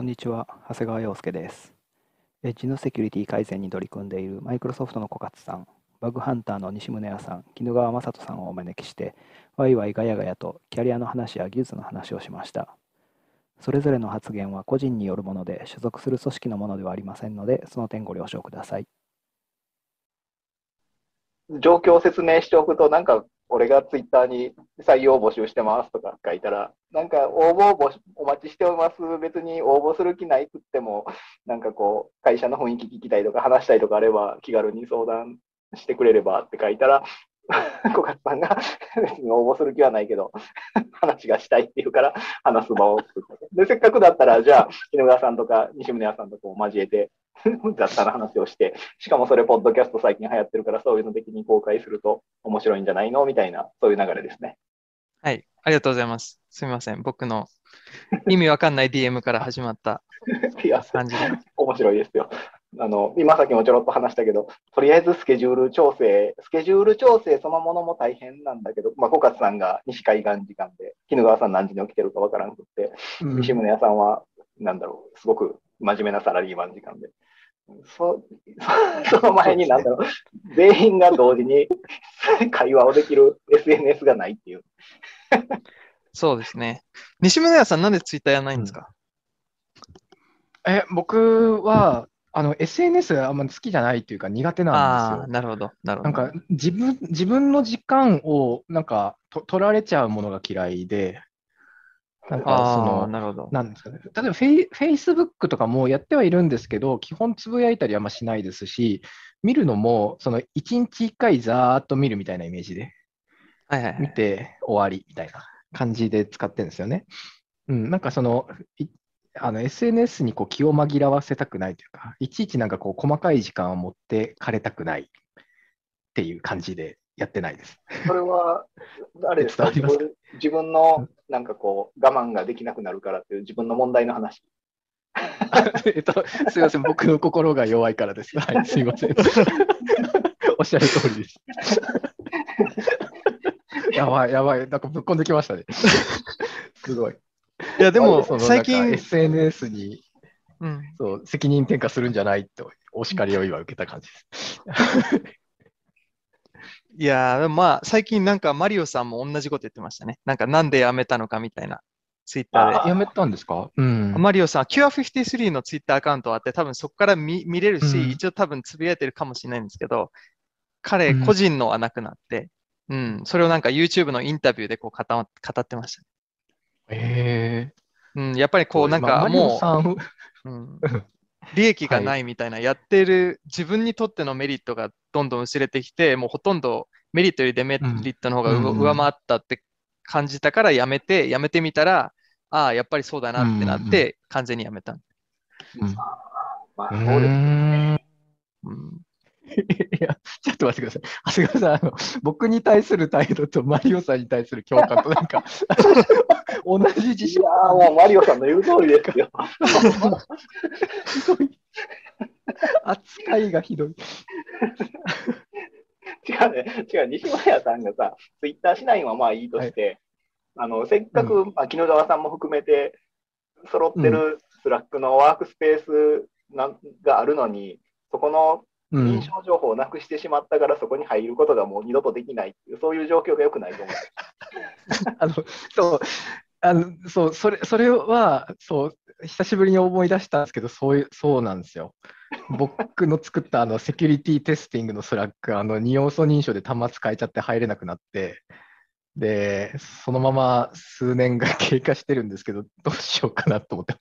こんにちは、長谷川洋介です。エッジのセキュリティ改善に取り組んでいるマイクロソフトの小勝さん、バグハンターの西宗谷さん、絹川雅人さんをお招きして、ワイワイガヤガヤとキャリアの話や技術の話をしました。それぞれの発言は個人によるもので、所属する組織のものではありませんので、その点ご了承ください。状況を説明しておくと、なんか俺がツイッターに採用募集してますとか書いたら、なんか応募募お待ちしております。別に応募する気ないくっても、なんかこう、会社の雰囲気聞きたいとか話したいとかあれば、気軽に相談してくれればって書いたら、小勝さんが 別に応募する気はないけど、話がしたいっていうから話す場を作った。で、せっかくだったら、じゃあ、絹川さんとか西宗谷さんとかを交えて、雑多な話をして、しかもそれ、ポッドキャスト最近流行ってるから、そういうの的に公開すると面白いんじゃないの？みたいな、そういう流れですね。はい、ありがとうございます。すみません。僕の意味わかんない DM から始まった いや、感じで。面白いですよ。あの、今さっきもちょろっと話したけど、とりあえずスケジュール調整、スケジュール調整そのものも大変なんだけど、まあ、小勝さんが西海岸時間で、絹川さん何時に起きてるかわからんくって、西宗谷さんは、なんだろう、すごく真面目なサラリーマン時間で。そ その前に、なんだろう、全員が同時に 会話をできる SNS がないっていう。そうですね。西村屋さん、なんでツイッターやらないんですか、え、僕は、あの、SNS があんま好きじゃないっていうか苦手なんですよ。なるほど。なるほど。なんか自分、自分の時間をなんかと取られちゃうものが嫌いで、なんかその、なるほど。なんですかね。例えばフェイ、Facebook とかもやってはいるんですけど、基本つぶやいたりはあんましないですし、見るのも、その1日1回ざーっと見るみたいなイメージで、はいはいはい。見て終わりみたいな感じで使ってるんですよね。うん、なんかその、いあの SNS にこう気を紛らわせたくないというか、いちいちなんかこう細かい時間を持ってかれたくないっていう感じでやってないです。それは、あれですか？自分自分のなんかこう、我慢ができなくなるからっていう自分の問題の話。えっと、すいません、僕の心が弱いからです。はい、すいません。おっしゃる通りです。やばい、やばい、なんかぶっこんできましたね。すごい。いや、でもその最近 SNS にうん、そう責任転嫁するんじゃないとお叱りを今受けた感じです。いやー、でもまあ、最近なんかマリオさんも同じこと言ってましたね。なんか、なんでやめたのかみたいな、ツイッターで。やめたんですか？うん。マリオさん、Cure53 のツイッターアカウントあって、多分そこから見見れるし、うん一応多分つぶやいてるかもしれないんですけど、彼うん。個人のはなくなって、うん、それをなんか YouTube のインタビューでこう語語ってました。へえうん、やっぱりこうなんかまあマリオもさん、う、うん、利益がないみたいな、やってる自分にとってのメリットがどんどん薄れてきて、もうほとんどメリットよりデメリットの方が上回ったって感じたからやめて、やめてみたら、ああ、やっぱりそうだなってなって、完全にやめた。うん。まあ、うそうです。ーんうんいや、ちょっと待ってください。長谷川さん、あの僕に対する態度とマリオさんに対する共感となんか 同じ自信いやーもうマリオさんの言う通りですよ。扱いがひどい。違うね、違う、西村屋さんがさ、ツイッターしないのはまあいいとして、あのせっかく、まあ、木野川さんも含めて、揃ってるスラックのワークスペースなんがあるのに、そこのうん認証情報をなくしてしまったから、そこに入ることがもう二度とできないっていう、そういう状況が良くないと思う。あの、そう、あの、そう、それ、それは、そう、久しぶりに思い出したんですけど、そういう、そうなんですよ。僕の作ったあの security testing のスラック、あの、二要素認証で端末変えちゃって入れなくなって、で、そのまま数年が経過してるんですけど、どうしようかなと思って。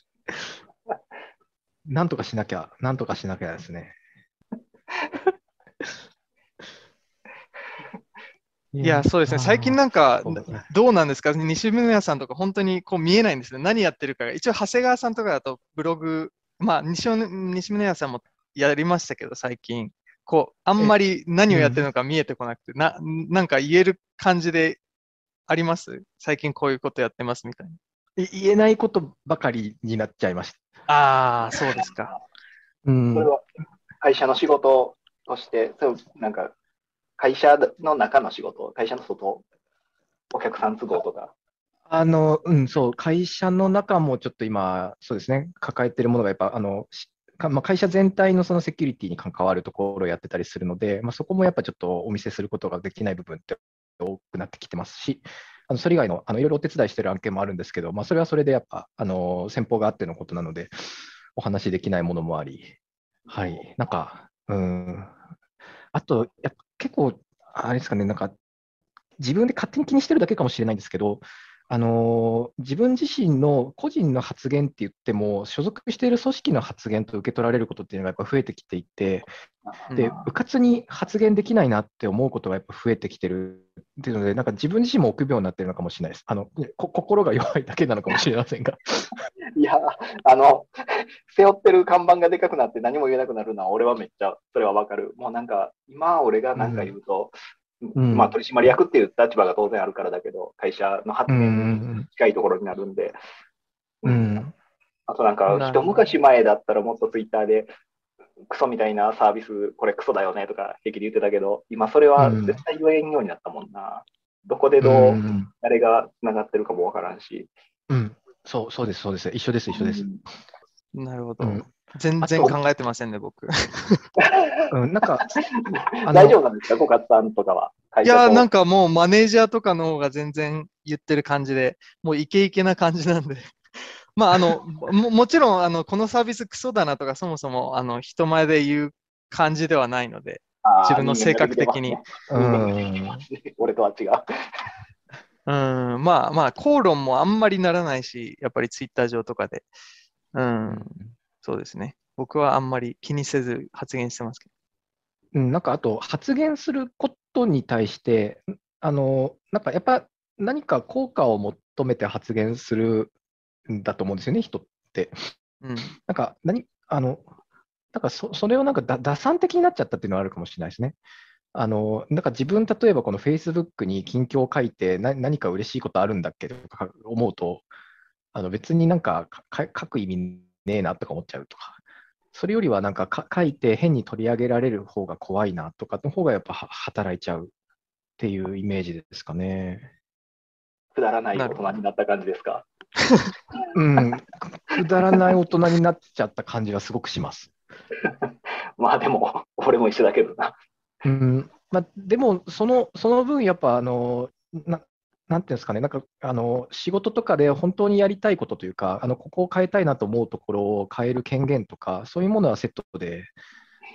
なんとかしなきゃ、なんとかしなきゃですね。いや、そうですね。最近なんかどうなんですか？西村屋さんとか本当にこう見えないんですね。何やってるかが。一応、長谷川さんとかだとブログ、まあ、西尾西村屋さんもやりましたけど、最近。こう、あんまり何をやってるのか見えてこなくて、な、なんか言える感じであります？最近こういうことやってますみたいな。い言えないことばかりになっちゃいました。ああ、そうですか。うんそれは会社の仕事として、そうなんか会社の中の仕事、会社の外、お客さん都合とか。あの、うん、そう、会社の中もちょっと今、そうですね、抱えてるものがやっぱ、あの、まあ、会社全体のそのセキュリティに関わるところをやってたりするので、まあ、そこもやっぱちょっとお見せすることができない部分って多くなってきてますし、あのそれ以外のあのいろいろお手伝いしてる案件もあるんですけど、まあ、それはそれでやっぱ、あの先方があってのことなので、お話しできないものもあり、はい、なんか、うん、あと、やっぱ結構、あれですかね、なんか、自分で勝手に気にしてるだけかもしれないんですけど、あの自分自身の個人の発言って言っても、所属している組織の発言と受け取られることっていうのがやっぱ増えてきていて、で、うんうかつに発言できないなって思うことがやっぱ増えてきてるっていうので、なんか自分自身も臆病になってるのかもしれないです。あのこ心が弱いだけなのかもしれませんが。いや、あの、背負ってる看板がでかくなって何も言えなくなるのは、俺はめっちゃ、それはわかる。もうなんか、今俺がなんか言うと、うん。まあ取締役っていう立場が当然あるからだけど、会社の発う言にん近いところになるんで、うん。うん。あとなんか、一昔前だったらもっとツイッターで、クソみたいなサービス、これクソだよねとか平気で言ってたけど、今それはうん。絶対言えんようになったもんな。どこでどう、うん誰がつながってるかもわからんし。うん。そうそうです、そうです。一緒です、一緒です。なるほど。うん全然考えてませんね、僕。うん、なんか、大丈夫なんですか、小勝さんとかは？会いやなんかもうマネージャーとかの方が全然言ってる感じで、もうイケイケな感じなんで。まあ、あの、ももちろん、あの、このサービスクソだなとか、そもそも、あの、人前で言う感じではないので、自分の性格的に。うん、俺とは違う。うん、まあまあ、口論もあんまりならないし、やっぱりツイッター上とかで。うん、そうですね。僕はあんまり気にせず発言してますけうん、なんかあと、発言することに対して、あの、なんかやっぱ何か効果を求めて発言するんだと思うんですよね、人って。ど。うん。なんか何、あの、なんかそそれをなんかだ打算的になっちゃったっていうのはあるかもしれないですね。あの、なんか自分、例えばこの Facebook に近況を書いてな何か嬉しいことあるんだっけとか思うと、あの別になんかか書く意味ねえなとか思っちゃうとか、それよりはなんかか書いて変に取り上げられる方が怖いなとかの方がやっぱは働いちゃうっていうイメージですかね。くだらない大人になった感じですか？うん、くだらない大人になっちゃった感じはすごくします。まあでも、俺も一緒だけどな。うんまあ、でもその、その分、やっぱあのな、なんていうんですかね、なんかあの仕事とかで本当にやりたいことというか、あのここを変えたいなと思うところを変える権限とか、そういうものはセットで、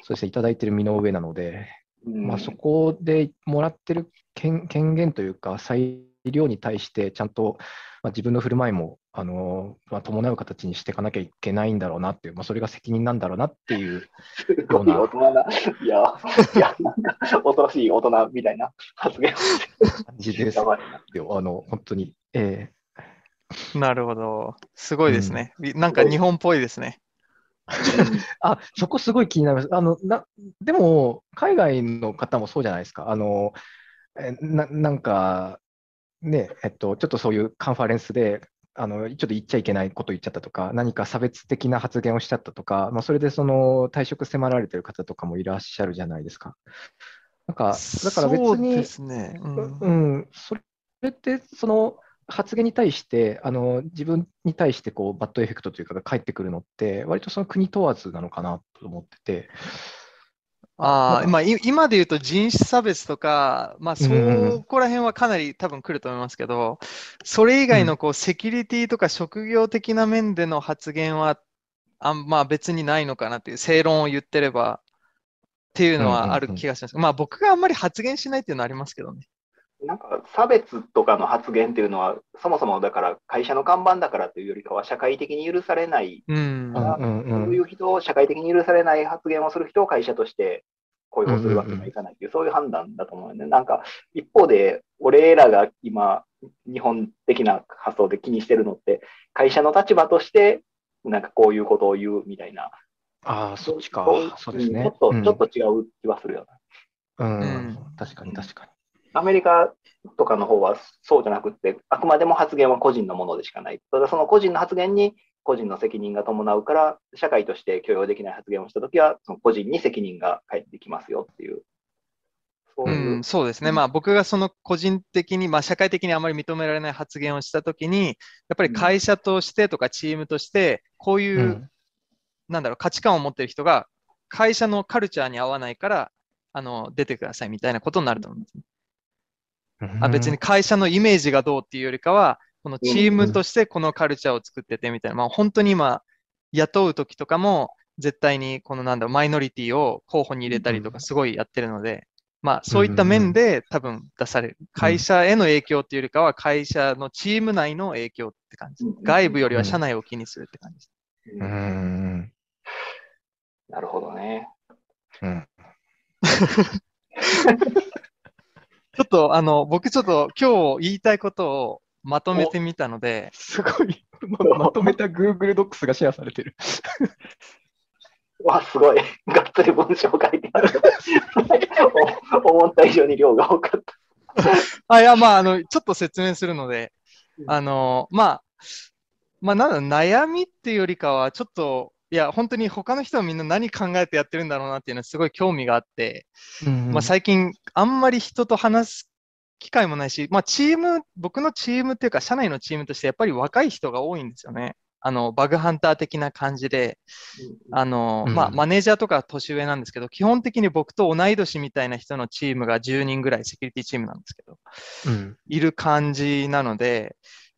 そうですね、いただいてる身の上なので、うん。まあ、そこでもらってる権権限というか、裁量に対して、ちゃんと、まあ、自分の振る舞いもあの、まあ、伴う形にしていかなきゃいけないんだろうなっていう、まあ、それが責任なんだろうなっていう。すごい大人な。いや、いや、なんか、恐ろしい大人みたいな発言をして感じです。あの本当に。えなるほど。すごいですね。なんか日本っぽいですね。あ、そこすごい気になります。あの、な、でも、海外の方もそうじゃないですか。あの、えな、なんか、ね、えっと、ちょっとそういうカンファレンスで、あの、ちょっと言っちゃいけないこと言っちゃったとか、何か差別的な発言をしちゃったとか、まあ、それでその退職迫られてる方とかもいらっしゃるじゃないですか。なんか、だから別に、ですね。うんうん、それって、その発言に対して、あの自分に対してこうバッドエフェクトというかが返ってくるのって、割とその国問わずなのかなと思ってて。ああ、まあ、い今で言うと人種差別とか、まあ、そこら辺はかなり多分来ると思いますけど、それ以外のこうセキュリティとか職業的な面での発言は、あんまあ別にないのかなっていう正論を言ってればっていうのはある気がします。まあ僕があんまり発言しないっていうのはありますけどね。なんか差別とかの発言っていうのは、そもそもだから会社の看板だからというよりかは、社会的に許されない、うん。うんうんうそうんいう人を、社会的に許されない発言をする人を会社として雇用するわけにはいかないという、そういう判断だと思うよね。なんか、一方で、俺らが今、日本的な発想で気にしてるのって、会社の立場として、なんかこういうことを言うみたいな、ああ、そっちかそう。ですね。ちょっと、うんちょっと違う気はするよな。うんうん確かに確かに。アメリカとかの方はそうじゃなくって、あくまでも発言は個人のものでしかない。ただその個人の発言に個人の責任が伴うから、社会として許容できない発言をしたときは、その個人に責任が返ってきますよっていう、そういう。うん、そうですね。まあ僕がその個人的に、まあ社会的にあまり認められない発言をしたときに、やっぱり会社としてとかチームとして、こういう、うんなんだろう、価値観を持ってる人が、会社のカルチャーに合わないから、あの、出てくださいみたいなことになると思うんですね。あ別に会社のイメージがどうっていうよりかは、このチームとしてこのカルチャーを作っててみたいな、まあ本当に今、雇うときとかも、絶対にこのなんだろう、マイノリティを候補に入れたりとかすごいやってるので、まあそういった面で多分出される。会社への影響っていうよりかは、会社のチーム内の影響って感じうん。外部よりは社内を気にするって感じ。うんうんなるほどね。うん ちょっとあの、僕ちょっと今日言いたいことをまとめてみたので、すごい。ままとめた Google Docs がシェアされてる。わ、すごい。がっつり文章書いてある。お思った以上に量が多かった。あ、いや、まあ、あの、ちょっと説明するのでう、んあの、まあ、まあ、なんだ悩みっていうよりかは、ちょっと、いや、本当に他の人はみんな何考えてやってるんだろうなっていうのはすごい興味があって、まあ、最近、あんまり人と話す機会もないし、まあ、チーム、僕のチームっていうか、社内のチームとして、やっぱり若い人が多いんですよね。あの、バグハンター的な感じで、あの、うんまあ、マネージャーとか年上なんですけど、基本的に僕と同い年みたいな人のチームが10人ぐらいセキュリティチームなんですけど、うん。いる感じなので、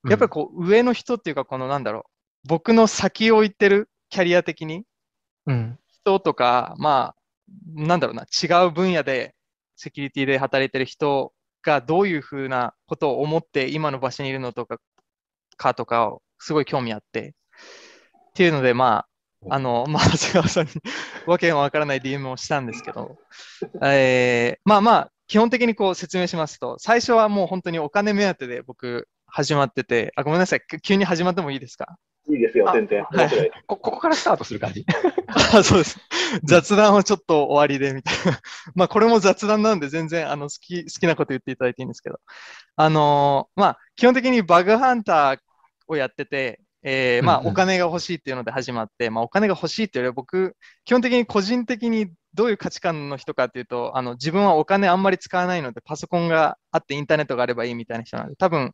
やっぱりこう、上の人っていうか、このなんだろう、僕の先を行ってるキャリア的に、うん。人とか、まあ、なんだろうな、違う分野でセキュリティで働いてる人がどういうふうなことを思って今の場所にいるのとか、かとかをすごい興味あって、っていうので、まあ、あの、まあ、長谷川さんにわけがわからない DM をしたんですけど、えーまあまあ、基本的にこう説明しますと、最初はもう本当にお金目当てで僕始まってて、あ、ごめんなさい、急に始まってもいいですか？いいですよ、あ全然。はい。こここからスタートする感じ。あそうです。雑談はちょっと終わりで、みたいな。まあ、これも雑談なんで、全然、あの、好き、好きなこと言っていただいていいんですけど。あのーまあ、基本的にバグハンターをやってて、えーまあ、お金が欲しいっていうので始まって、まあ、お金が欲しいっていうよりは、僕、基本的に個人的にどういう価値観の人かっていうと、あの、自分はお金あんまり使わないので、パソコンがあってインターネットがあればいいみたいな人なので、多分、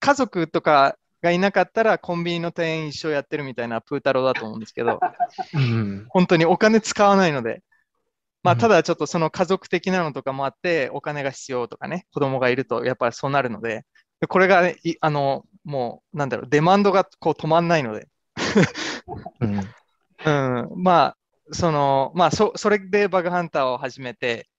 家族とかがいなかったら、コンビニの店員一生やってるみたいなプータローだと思うんですけど、うん。本当にお金使わないので、まあ、うん。ただちょっとその家族的なのとかもあって、お金が必要とかね、子供がいると、やっぱりそうなるので、でこれが、あの、もう、なんだろう、デマンドがこう止まんないので、うん。うん、まあ、その、まあ、そ、それでバグハンターを始めて、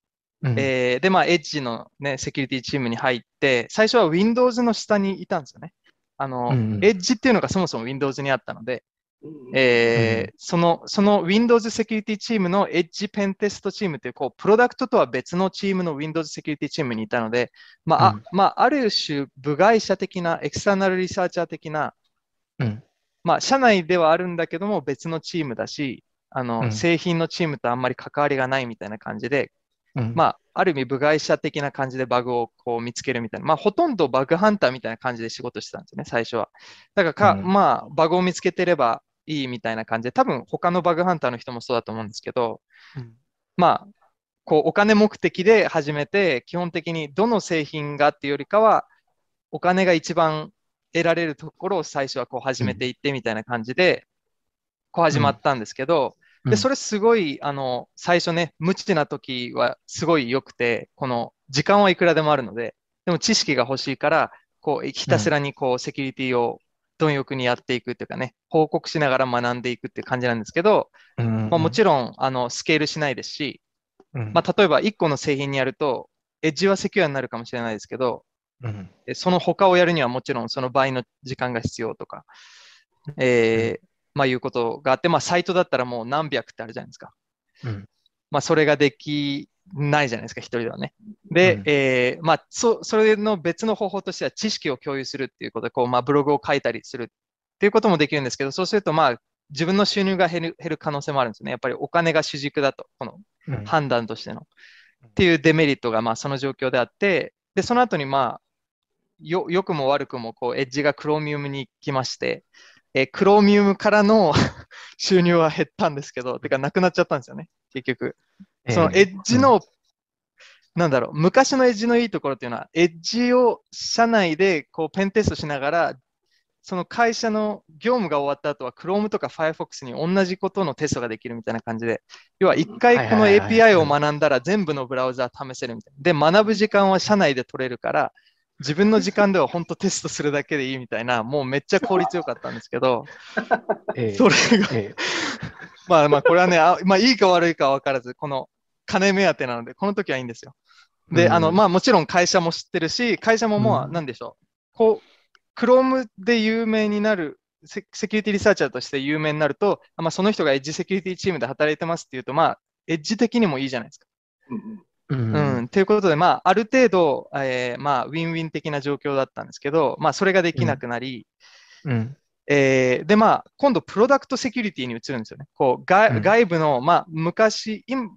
うん。えーで、まあ、エッジのね、セキュリティチームに入って、最初は Windows の下にいたんですよね。あの、うんうん。エッジっていうのがそもそも Windows にあったので、うんえーその、その Windows セキュリティチームの Edge ペンテストチームという、こう、プロダクトとは別のチームの Windows セキュリティチームにいたので、まあ、あうん。まあ、ある種、部外者的な、エクスターナルリサーチャー的な、うん。まあ、社内ではあるんだけども、別のチームだし、あの、うん。製品のチームとあんまり関わりがないみたいな感じで、うん。まあ、ある意味部外者的な感じでバグをこう見つけるみたいな、まあ、ほとんどバグハンターみたいな感じで仕事してたんですよね、最初は。だからか、うん。まあ、バグを見つけてればいいみたいな感じで、多分他のバグハンターの人もそうだと思うんですけど、うん。まあ、こうお金目的で始めて、基本的にどの製品がっていうよりかは、お金が一番得られるところを最初はこう始めていってみたいな感じで、こう始まったんですけど、で、それすごい、あの、最初ね、無知な時はすごい良くて、この時間はいくらでもあるので、でも知識が欲しいから、こう、ひたすらにこう、セキュリティを貪欲にやっていくっていうかね、報告しながら学んでいくっていう感じなんですけど、うんまあもちろん、あの、スケールしないですし、うん。まあ例えば1個の製品にやると、エッジはセキュアになるかもしれないですけど、うん。えその他をやるにはもちろんその倍の時間が必要とか、えーまあいうことがあって、まあサイトだったらもう何百ってあるじゃないですか。うんまあそれができないじゃないですか、一人ではね。で、うんえーまあそ、それの別の方法としては知識を共有するっていうことで、こう、まあブログを書いたりするっていうこともできるんですけど、そうするとまあ自分の収入が減る減る可能性もあるんですよね。やっぱりお金が主軸だと、このうん判断としての。っていうデメリットがまあその状況であって、で、その後にまあ、よ、良くも悪くもこう、エッジがクロミウムに来まして、えークロミウムからの 収入は減ったんですけど、てかなくなっちゃったんですよね、結局。そのエッジの、なんだろう、昔のエッジのいいところっていうのは、エッジを社内でこうペンテストしながら、その会社の業務が終わった後は Chrome とか Firefox に同じことのテストができるみたいな感じで、要は一回この API を学んだら全部のブラウザ試せるみたいな。で、学ぶ時間は社内で取れるから、自分の時間では本当テストするだけでいいみたいな、もうめっちゃ効率よかったんですけど、ええそれが、ええまあまあこれはね、あまあいいか悪いか分からず、この金目当てなので、この時はいいんですよ。で、うんあの、まあもちろん会社も知ってるし、会社ももう、うんなんでしょう。こう、Chrome で有名になる、セ security researcher として有名になると、まあその人がエッジセキュリティチームで働いてますっていうと、まあ、エッジ的にもいいじゃないですか。うんうんうん。ということで、まあ、ある程度、えーまあ、ウィンウィン的な状況だったんですけど、まあ、それができなくなり、うんえーで、まあ、今度、 product security に移るんですよね。こう、外うん外部の、まあ、昔、今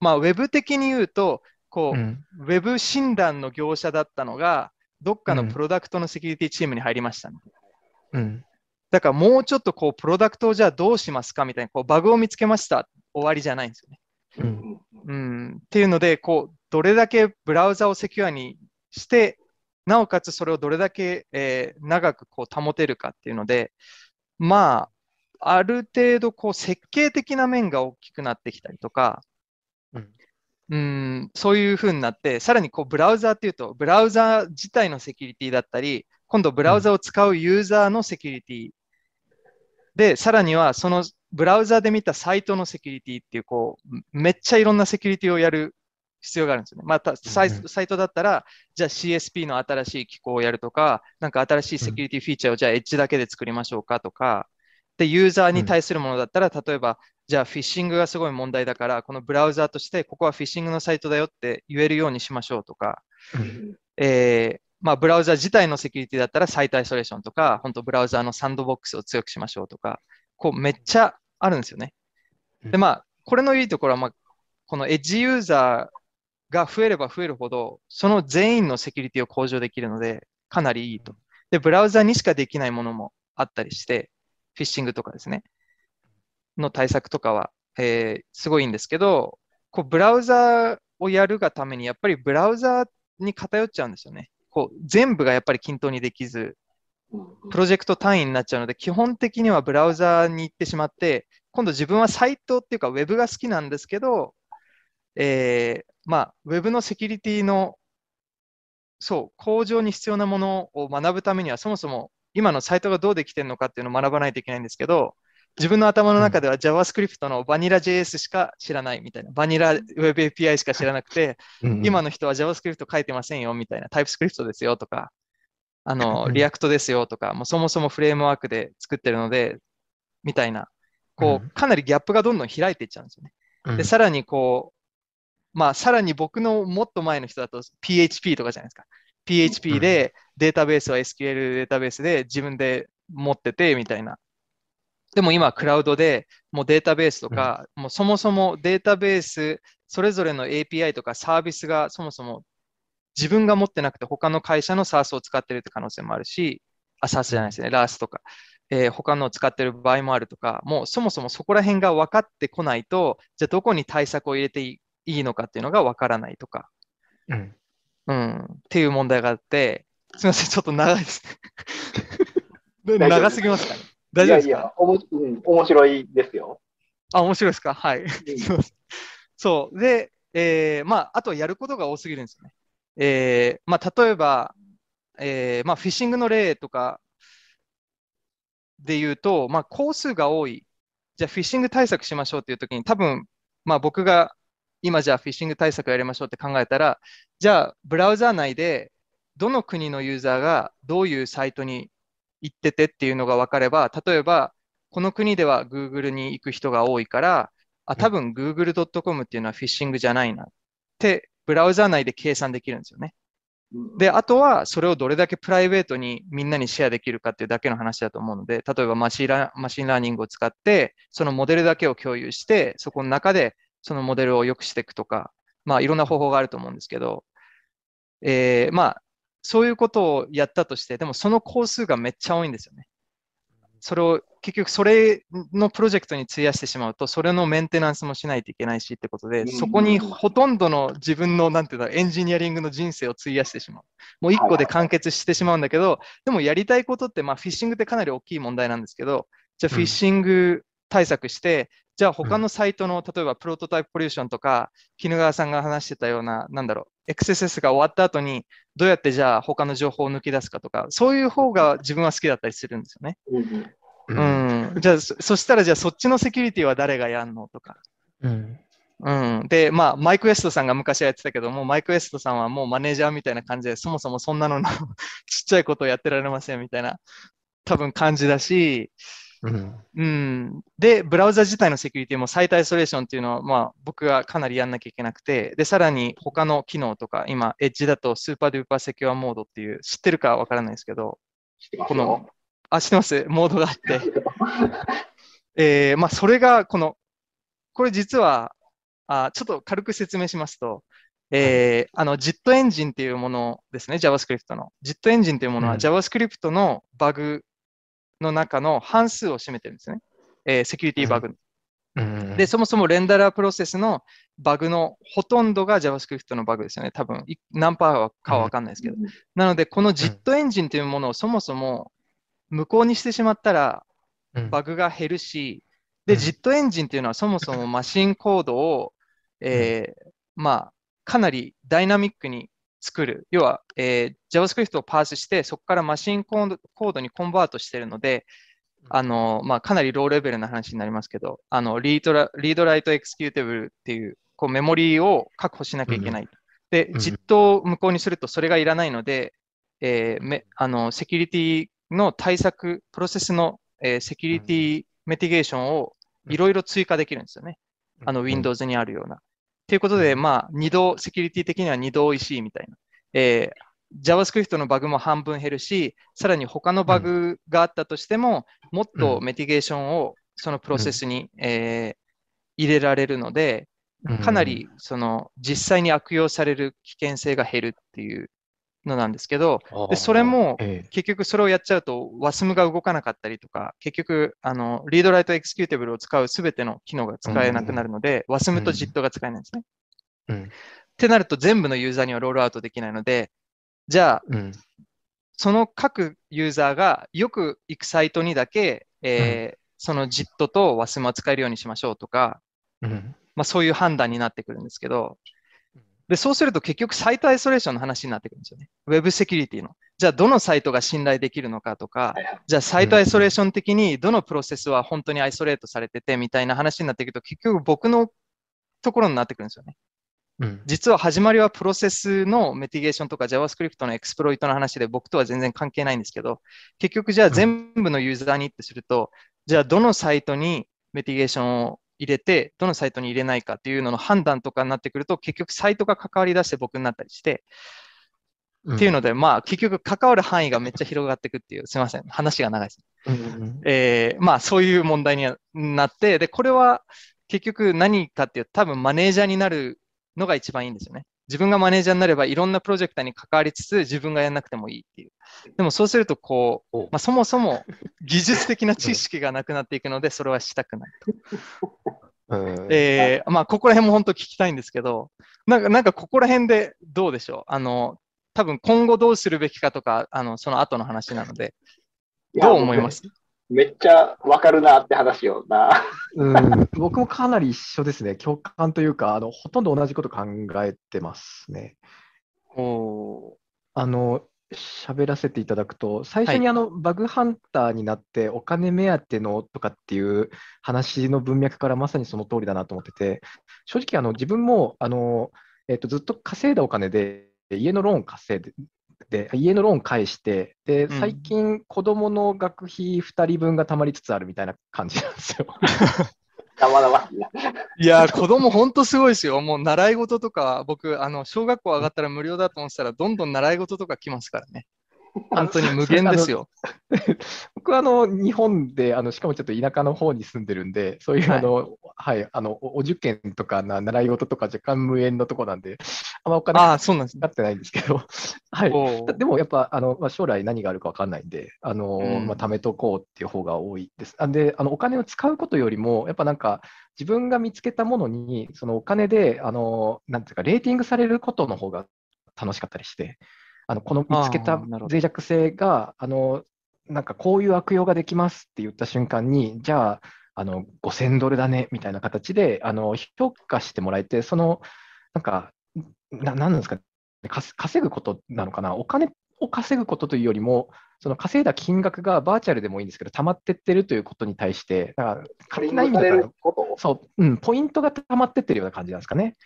まあ、ウェブ的に言うと、こう、うんウェブ診断の業者だったのが、どっかのうんプロダクトのセキュリティチームに入りましたね。うんだからもうちょっとこう、プロダクトをじゃあどうしますかみたいな、こう、バグを見つけました。終わりじゃないんですよね。うん。うん。っていうので、こう、どれだけブラウザをセキュアにして、なおかつそれをどれだけ、えー長くこう保てるかっていうので、まあ、ある程度こう設計的な面が大きくなってきたりとか、うん。うん、そういうふうになって、さらにこうブラウザーっていうと、ブラウザー自体のセキュリティだったり、今度ブラウザを使うユーザーのセキュリティ、で、さらにはそのブラウザで見たサイトのセキュリティっていう、こう、めっちゃいろんなセキュリティをやる必要があるんですよね。またサイトだったら、じゃあ CSP の新しい機構をやるとか、なんか新しいセキュリティフィーチャーをじゃあエッジだけで作りましょうかとか、で、ユーザーに対するものだったら、例えば、じゃあフィッシングがすごい問題だから、このブラウザーとして、ここはフィッシングのサイトだよって言えるようにしましょうとか、うんえーまあ、ブラウザ自体のセキュリティだったら site isolation とか、本当ブラウザーのサンドボックスを強くしましょうとか、こうめっちゃあるんですよね。で、まあ、これのいいところは、まあ、このエッジユーザーが増えれば増えるほど、その全員のセキュリティを向上できるので、かなりいいと。で、ブラウザにしかできないものもあったりして、フィッシングとかですね、の対策とかは、えーすごいんですけど、こうブラウザをやるがために、やっぱりブラウザに偏っちゃうんですよね。こう全部がやっぱり均等にできず、プロジェクト単位になっちゃうので、基本的にはブラウザに行ってしまって、今度自分はサイトっていうか、ウェブが好きなんですけど、えーまあ、ウェブのセキュリティの、そう、向上に必要なものを学ぶためには、そもそも今のサイトがどうできてるのかっていうのを学ばないといけないんですけど、自分の頭の中では JavaScript のバニラ JS しか知らないみたいな、バニラ Web API しか知らなくて、うん今の人は JavaScript 書いてませんよみたいな、TypeScript ですよとか、あの、うん React ですよとか、もうそもそもフレームワークで作ってるので、みたいな、こうかなりギャップがどんどん開いていっちゃうんですよね。うんで、さらにこう、まあ、さらに僕のもっと前の人だと PHP とかじゃないですか。PHP でデータベースは SQL データベースで自分で持っててみたいな。でも今、クラウドでもうデータベースとか、もうそもそもデータベース、それぞれの API とかサービスがそもそも自分が持ってなくて他の会社の SARS を使ってるって可能性もあるし、あ、SARS じゃないですね、RAS とか、えー他のを使ってる場合もあるとか、もうそもそもそこら辺が分かってこないと、じゃあどこに対策を入れていいのかっていうのが分からないとか、うん。うん、っていう問題があって、すみません、ちょっと長いですね。長すぎますかね。大丈夫ですか？いやいや、おもうん、面白いですよ。あ、面白いですか？はい。うん そう。で、えーまあ、あとはやることが多すぎるんですよね。えーまあ、例えば、えーまあ、フィッシングの例とかで言うと、まあ、工数が多い。じゃあ、フィッシング対策しましょうっていうときに、多分、まあ、僕が今じゃあフィッシング対策やりましょうって考えたら、じゃあ、ブラウザー内で、どの国のユーザーがどういうサイトに行っててっていうのが分かれば、例えば、この国では Google に行く人が多いから、あ、多分 google.com っていうのはフィッシングじゃないなって、ブラウザー内で計算できるんですよね。うんで、あとはそれをどれだけプライベートにみんなにシェアできるかっていうだけの話だと思うので、例えばマシンラ machine learning を使って、そのモデルだけを共有して、そこの中でそのモデルを良くしていくとか、まあいろんな方法があると思うんですけど、えーまあ、そういうことをやったとして、でもその工数がめっちゃ多いんですよね。それを結局それのプロジェクトに費やしてしまうと、それのメンテナンスもしないといけないしってことで、うんそこにほとんどの自分の、なんていうんだろう、エンジニアリングの人生を費やしてしまう。もう一個で完結してしまうんだけど、でもやりたいことって、まあフィッシングってかなり大きい問題なんですけど、じゃあフィッシング対策して、じゃあ他のサイトの、例えばプロトタイプポリューションとか、絹川さんが話してたような、なんだろう、XSS が終わった後に、どうやってじゃあ他の情報を抜き出すかとか、そういう方が自分は好きだったりするんですよね。うんううん。じゃあ、そそしたらじゃあそっちのセキュリティは誰がやんのとか。うんうん。で、まあ、マイク・エストさんが昔はやってたけども、マイク・エストさんはもうマネージャーみたいな感じで、そもそもそんなののちっちゃいことをやってられませんみたいな、多分感じだし、うんうん。で、ブラウザ自体のセキュリティも site isolation っていうのは、まあ、僕がかなりやんなきゃいけなくて、で、さらに他の機能とか、今、エッジだと super duper secure mode っていう、知ってるかわからないですけど、このよ。あ、知ってます？モードがあって。えーまあ、それが、この、これ実は、あちょっと軽く説明しますと、えーあの JIT エンジンっていうものですね、JavaScript の。JIT エンジンというものはうん JavaScript のバグの中の半数を占めてるんですね。えーセキュリティバグ。うんで、そもそもレンダラープロセスのバグのほとんどが JavaScript のバグですよね。多分い何パーかはわかんないですけど。なので、この JIT エンジンというものをそもそも無効にしてしまったら、うんバグが減るし、で、うん JIT エンジンっていうのはそもそもマシンコードを、えーまあ、かなりダイナミックに作る。要は、えー JavaScript をパースして、そこからマシンコードコードにコンバートしてるので、あの、まあ、かなり low level な話になりますけど、あの、リードラ、 read write executable っていう、こう、メモリーを確保しなきゃいけない。で、うん JIT を無効にするとそれがいらないので、えーめあの、セキュリティの対策、プロセスの、えー security mitigation をいろいろ追加できるんですよね。あの、Windows にあるような。ということで、うんまあ、二度、セキュリティ的には二度美味しいみたいな。えー JavaScript のバグも半分減るし、さらに他のバグがあったとしても、もっと mitigation をそのプロセスに、えー入れられるので、かなりその実際に悪用される危険性が減るっていうのなんですけど、でそれもえ結局それをやっちゃうと WASM が動かなかったりとか、結局、あの、 read write executable を使うすべての機能が使えなくなるので、WASM と JIT が使えないんですね。うん。ってなると全部のユーザーにはロールアウトできないので、じゃあ、えうんその各ユーザーがよく行くサイトにだけ、えーその JIT と WASM を使えるようにしましょうとか、うんまあ、そういう判断になってくるんですけど、で、そうすると結局サイトアイソレーションの話になってくるんですよね。ウェブセキュリティの。じゃあどのサイトが信頼できるのかとか、じゃあサイトアイソレーション的にどのプロセスは本当にアイソレートされててみたいな話になってくると結局僕のところになってくるんですよね。うん。実は始まりはプロセスのメティゲーションとか JavaScript のエクスプロイトの話で僕とは全然関係ないんですけど、結局じゃあ全部のユーザーにってすると、じゃあどのサイトにメティゲーションを入れて、どのサイトに入れないかっていうのの判断とかになってくると、結局サイトが関わり出して僕になったりして、っていうので、まあ結局関わる範囲がめっちゃ広がっていくっていう、すみません、話が長いです。えーまあそういう問題にはなって、で、これは結局何かっていうと、多分マネージャーになるのが一番いいんですよね。自分がマネージャーになればいろんなプロジェクターに関わりつつ自分がやんなくてもいいっていう。でもそうするとこう、おまあ、そもそも技術的な知識がなくなっていくので、それはしたくないと。うんえーまあここら辺も本当聞きたいんですけど、なんか、なんかここら辺でどうでしょう？あの、多分今後どうするべきかとか、あの、その後の話なので、やどう思います？めっちゃわかるなって話よな。うん、僕もかなり一緒ですね。共感というか、あのほとんど同じこと考えてますね。おあの、喋らせていただくと、最初にあの、バグハンターになってお金目当てのとかっていう話の文脈からまさにその通りだなと思ってて、正直あの自分もあの、えっと、ずっと稼いだお金で家のローン稼いで、で家のローン返して、で、うん最近子供の学費2人分がたまりつつあるみたいな感じなんですよ。いやー、子供ほんとすごいですよ。もう習い事とか、僕、あの、小学校上がったら無料だと思ってたら、どんどん習い事とか来ますからね。本当に無限ですよ。僕はあの日本であの、しかもちょっと田舎の方に住んでるんで、そういうはいあの、はい、あのおお受験とかな習い事とか若干無縁のとこなんで、あんまお金かああ、そうなんですね。かってないんですけど、はい。でもやっぱあの、まあ、将来何があるか分かんないんで、あのうんまあ、貯めとこうっていう方が多いです。あであのお金を使うことよりも、やっぱなんか自分が見つけたものに、そのお金であのなんていうか、レーティングされることの方が楽しかったりして、あのこの見つけた脆弱性があの、なんかこういう悪用ができますって言った瞬間に、じゃあ、あの5000ドルだねみたいな形であの評価してもらえて、そのなんか、ななんですか稼ぐことなのかな、お金を稼ぐことというよりも、その稼いだ金額がバーチャルでもいいんですけど、溜まってってるということに対して、だからな意味されだからることそう、うん、ポイントが溜まってってるような感じなんですかね。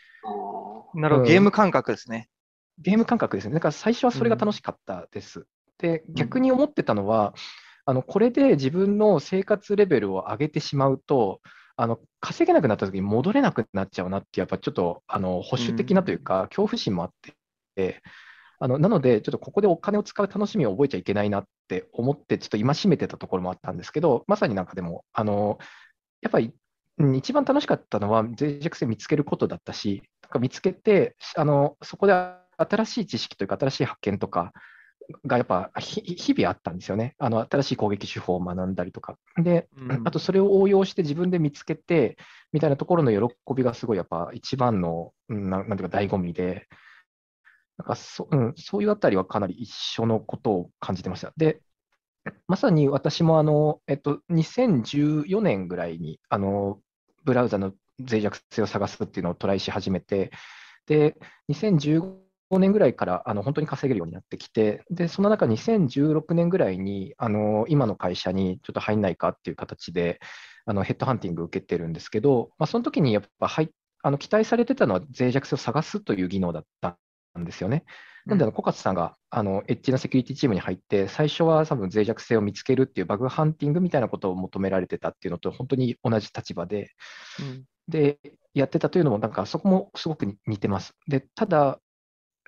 なるほど、うん。ゲーム感覚ですね。ゲーム感覚ですね。だから最初はそれが楽しかったです。で、逆に思ってたのは、あのこれで自分の生活レベルを上げてしまうと、あの稼げなくなった時に戻れなくなっちゃうなってやっぱちょっとあの保守的なというか、恐怖心もあって、あのなので、ちょっとここでお金を使う楽しみを覚えちゃいけないなって思って、ちょっと戒めてたところもあったんですけど、まさになんかでも、あのやっぱり、うん一番楽しかったのは脆弱性見つけることだったし、なんか見つけて、あのそこで新しい知識というか、新しい発見とかがやっぱひ日々あったんですよね。あの新しい攻撃手法を学んだりとか。で、うんあとそれを応用して自分で見つけて、みたいなところの喜びがすごいやっぱ一番の、なんていうか、醍醐味で、なんかそ,、うん、そういうあたりはかなり一緒のことを感じてました。で、まさに私もあの、えっと、2014年ぐらいにあのブラウザの脆弱性を探すっていうのをトライし始めて、で、2015年ぐらいからあの本当に稼げるようになってきて、で、その中、2016年ぐらいにあの今の会社にちょっと入んないかっていう形で、あのヘッドハンティング受けてるんですけど、まあ、その時にやっぱ入あの期待されてたのは脆弱性を探すという技能だったんですよね。なんで、あの、小勝さんが、あの、エッジのセキュリティチームに入って、最初は多分脆弱性を見つけるっていうバグハンティングみたいなことを求められてたっていうのと、本当に同じ立場で、うんで、やってたというのも、なんかそこもすごく似てます。で、ただ、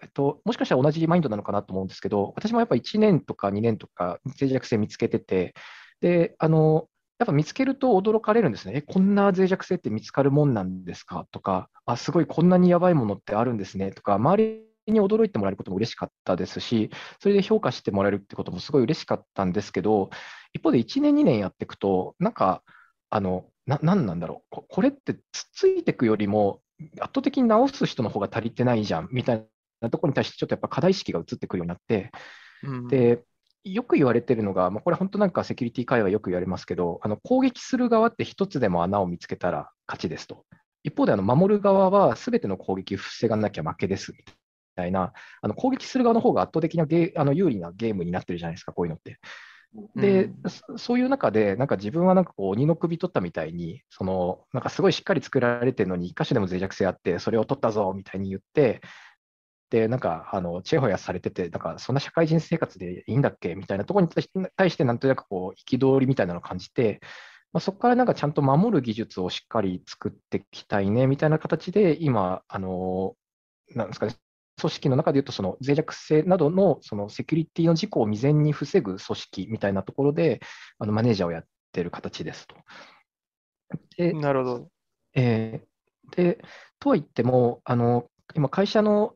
えっと、もしかしたら同じマインドなのかなと思うんですけど、私もやっぱ1年とか2年とか脆弱性見つけてて、で、あの、やっぱ見つけると驚かれるんですね。え、こんな脆弱性って見つかるもんなんですか？とか、あ、すごいこんなにやばいものってあるんですねとか、周りに驚いてもらえることも嬉しかったですし、それで評価してもらえるってこともすごい嬉しかったんですけど、一方で1年、2年やっていくと、なんか、あの、な、なんなんだろう。これってつっついていくよりも、圧倒的に直す人の方が足りてないじゃん、みたいななところに対して、ちょっとやっぱ課題意識が移ってくるようになって、うんで、よく言われてるのが、まあ、これ本当なんかセキュリティ界隈よく言われますけど、あの攻撃する側って一つでも穴を見つけたら勝ちですと。一方であの守る側は全ての攻撃を防がなきゃ負けですみたいな、あの攻撃する側の方が圧倒的なゲーあの有利なゲームになってるじゃないですか、こういうのって。で、うんそそういう中で、なんか自分はなんかこう鬼の首取ったみたいに、そのなんかすごいしっかり作られてるのに、一箇所でも脆弱性あって、それを取ったぞみたいに言って、で、なんか、あの、チヤホヤされてて、なんか、そんな社会人生活でいいんだっけ？みたいなところに対し対して、なんとなくこう、憤りみたいなのを感じて、まあ、そこからなんかちゃんと守る技術をしっかり作っていきたいね、みたいな形で、今、あの、なんですかね、組織の中でいうと、その脆弱性などのそのセキュリティの事故を未然に防ぐ組織みたいなところで、あのマネージャーをやってる形ですと。で、なるほど。えーで、とは言っても、あの今、会社の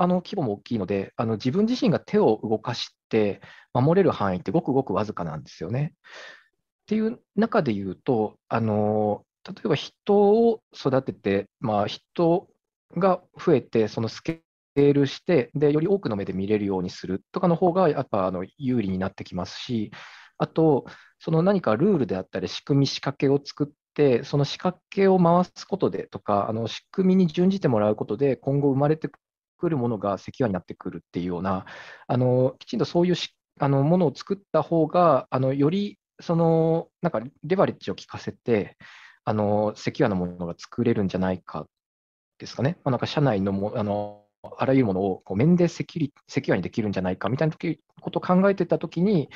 あの規模も大きいので、あの自分自身が手を動かして守れる範囲ってごくごくわずかなんですよね。っていう中で言うと、あの例えば人を育てて、まあ、人が増えて、そのスケールしてで、より多くの目で見れるようにするとかの方が、やっぱあの有利になってきますし、あと、その何かルールであったり、仕組み、仕掛けを作って、その仕掛けを回すことでとか、あの仕組みに準じてもらうことで、今後生まれてくるものがセキュアになってくるっていうような、あのきちんとそういうあのものを作った方が、あのよりそのなんかレバレッジを効かせて、あのセキュアなものが作れるんじゃないかですかね。まあ、なんか社内のもあのあらゆるものをこう面でセキュリセキュアにできるんじゃないかみたいな時ことを考えてたときに、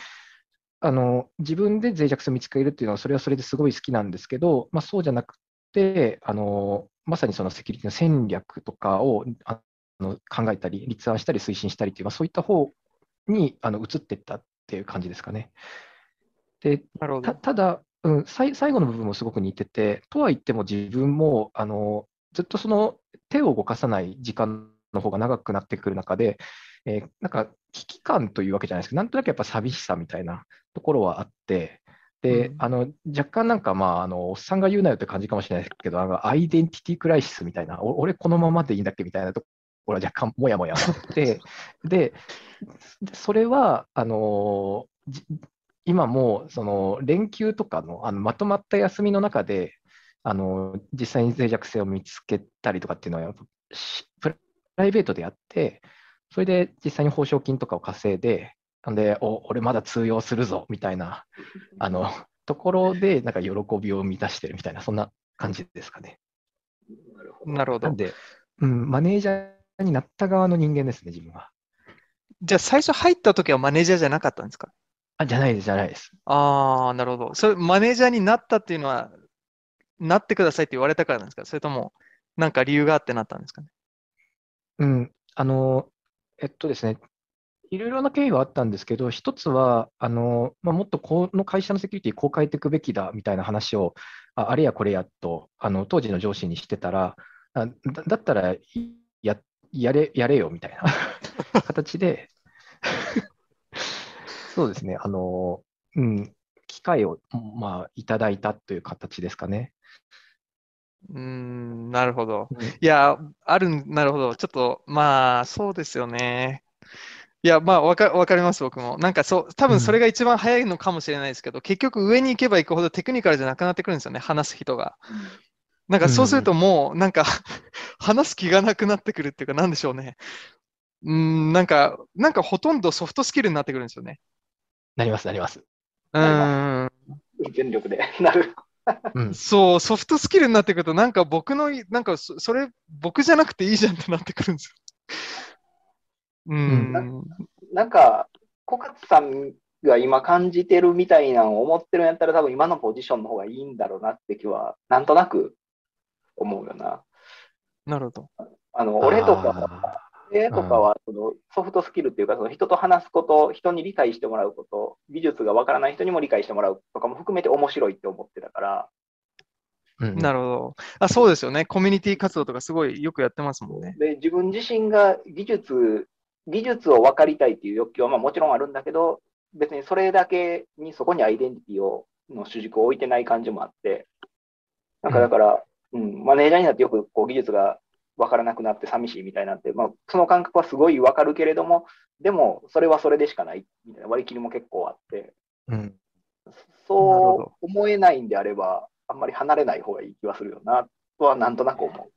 あの自分で脆弱性を見つけるっていうのは、それはそれですごい好きなんですけど、まあ、そうじゃなくて、あのまさにそのセキュリティの戦略とかをあの考えたり、立案したり、推進したりっていう、まあ、そういった方にあの移っていったっていう感じですかね。でなるほど。たただ、うん、最最後の部分もすごく似てて、とは言っても自分もあのずっとその手を動かさない時間の方が長くなってくる中で、えーなんか危機感というわけじゃないですけど、なんとなくやっぱ寂しさみたいなところはあって、で、うんあの若干なんか、まあ、あのおっさんが言うなよって感じかもしれないですけど、あのアイデンティティクライシスみたいな、お俺このままでいいんだっけみたいなところは若干もやもやあって、で、でそれは、あのじ今もその連休とかのあのまとまった休みの中で、あの実際に脆弱性を見つけたりとかっていうのはやっぱしプライベートでやって、それで実際に報奨金とかを稼いで、なんで、お俺まだ通用するぞみたいなあの ところで、なんか喜びを満たしてるみたいな、そんな感じですかね。なるほど。なん。で、うん、マネージャーになった側の人間ですね、自分は。じゃあ最初入った時はマネージャーじゃなかったんですか？あ、じゃないです、じゃないです。ああ、なるほど。それ、マネージャーになったっていうのは、なってくださいって言われたからなんですか？それとも、なんか理由があってなったんですかね？うん、あの、えっとですね、いろいろな経緯はあったんですけど、一つは、あの、まあ、もっとこの会社のセキュリティこう変えていくべきだみたいな話を、ああれやこれやと、あの、当時の上司にしてたら、あだだったらや、やれ、やれよみたいな 形で、そうですね、あの、うん、機会を、まあ、いただいたという形ですかね。うーん、なるほど。うんいや、あるん、なるほど。ちょっと、まあ、そうですよね。いや、まあ、わか、わかります、僕も。なんかそう、多分それが一番早いのかもしれないですけど、結局上に行けば行くほどテクニカルじゃなくなってくるんですよね、話す人が。なんかそうするともう、なんか 話す気がなくなってくるっていうか、なんでしょうね。うーん、なんか、なんかほとんどソフトスキルになってくるんですよね。なります、なります。うーん。全力でなる。うん、そう、ソフトスキルになってくると、なんか僕の、なんかそ、それ、僕じゃなくていいじゃんってなってくるんですよ。うーん。なんか、小勝さんが今感じてるみたいなのを思ってるんやったら、多分今のポジションの方がいいんだろうなって気は、なんとなく思うよな。なるほど。あの、俺とか、あ俺とかはそのソフトスキルっていうか、その人と話すこと、人に理解してもらうこと、技術がわからない人にも理解してもらうとかも含めて面白いって思ってたから、ーうんなるほど。あ、そうですよね。コミュニティ活動とかすごいよくやってますもんね。で自分自身が技術、技術を分かりたいっていう欲求はまあもちろんあるんだけど、別にそれだけにそこにアイデンティティをの主軸を置いてない感じもあって、なんかだから、うんマネージャーになってよくこう技術が分からなくなって寂しいみたいなんて、まあ、その感覚はすごい分かるけれども、でもそれはそれでしかないみたいな割り切りも結構あって、うんそう思えないんであれば、あんまり離れない方がいい気はするよな、とはなんとなく思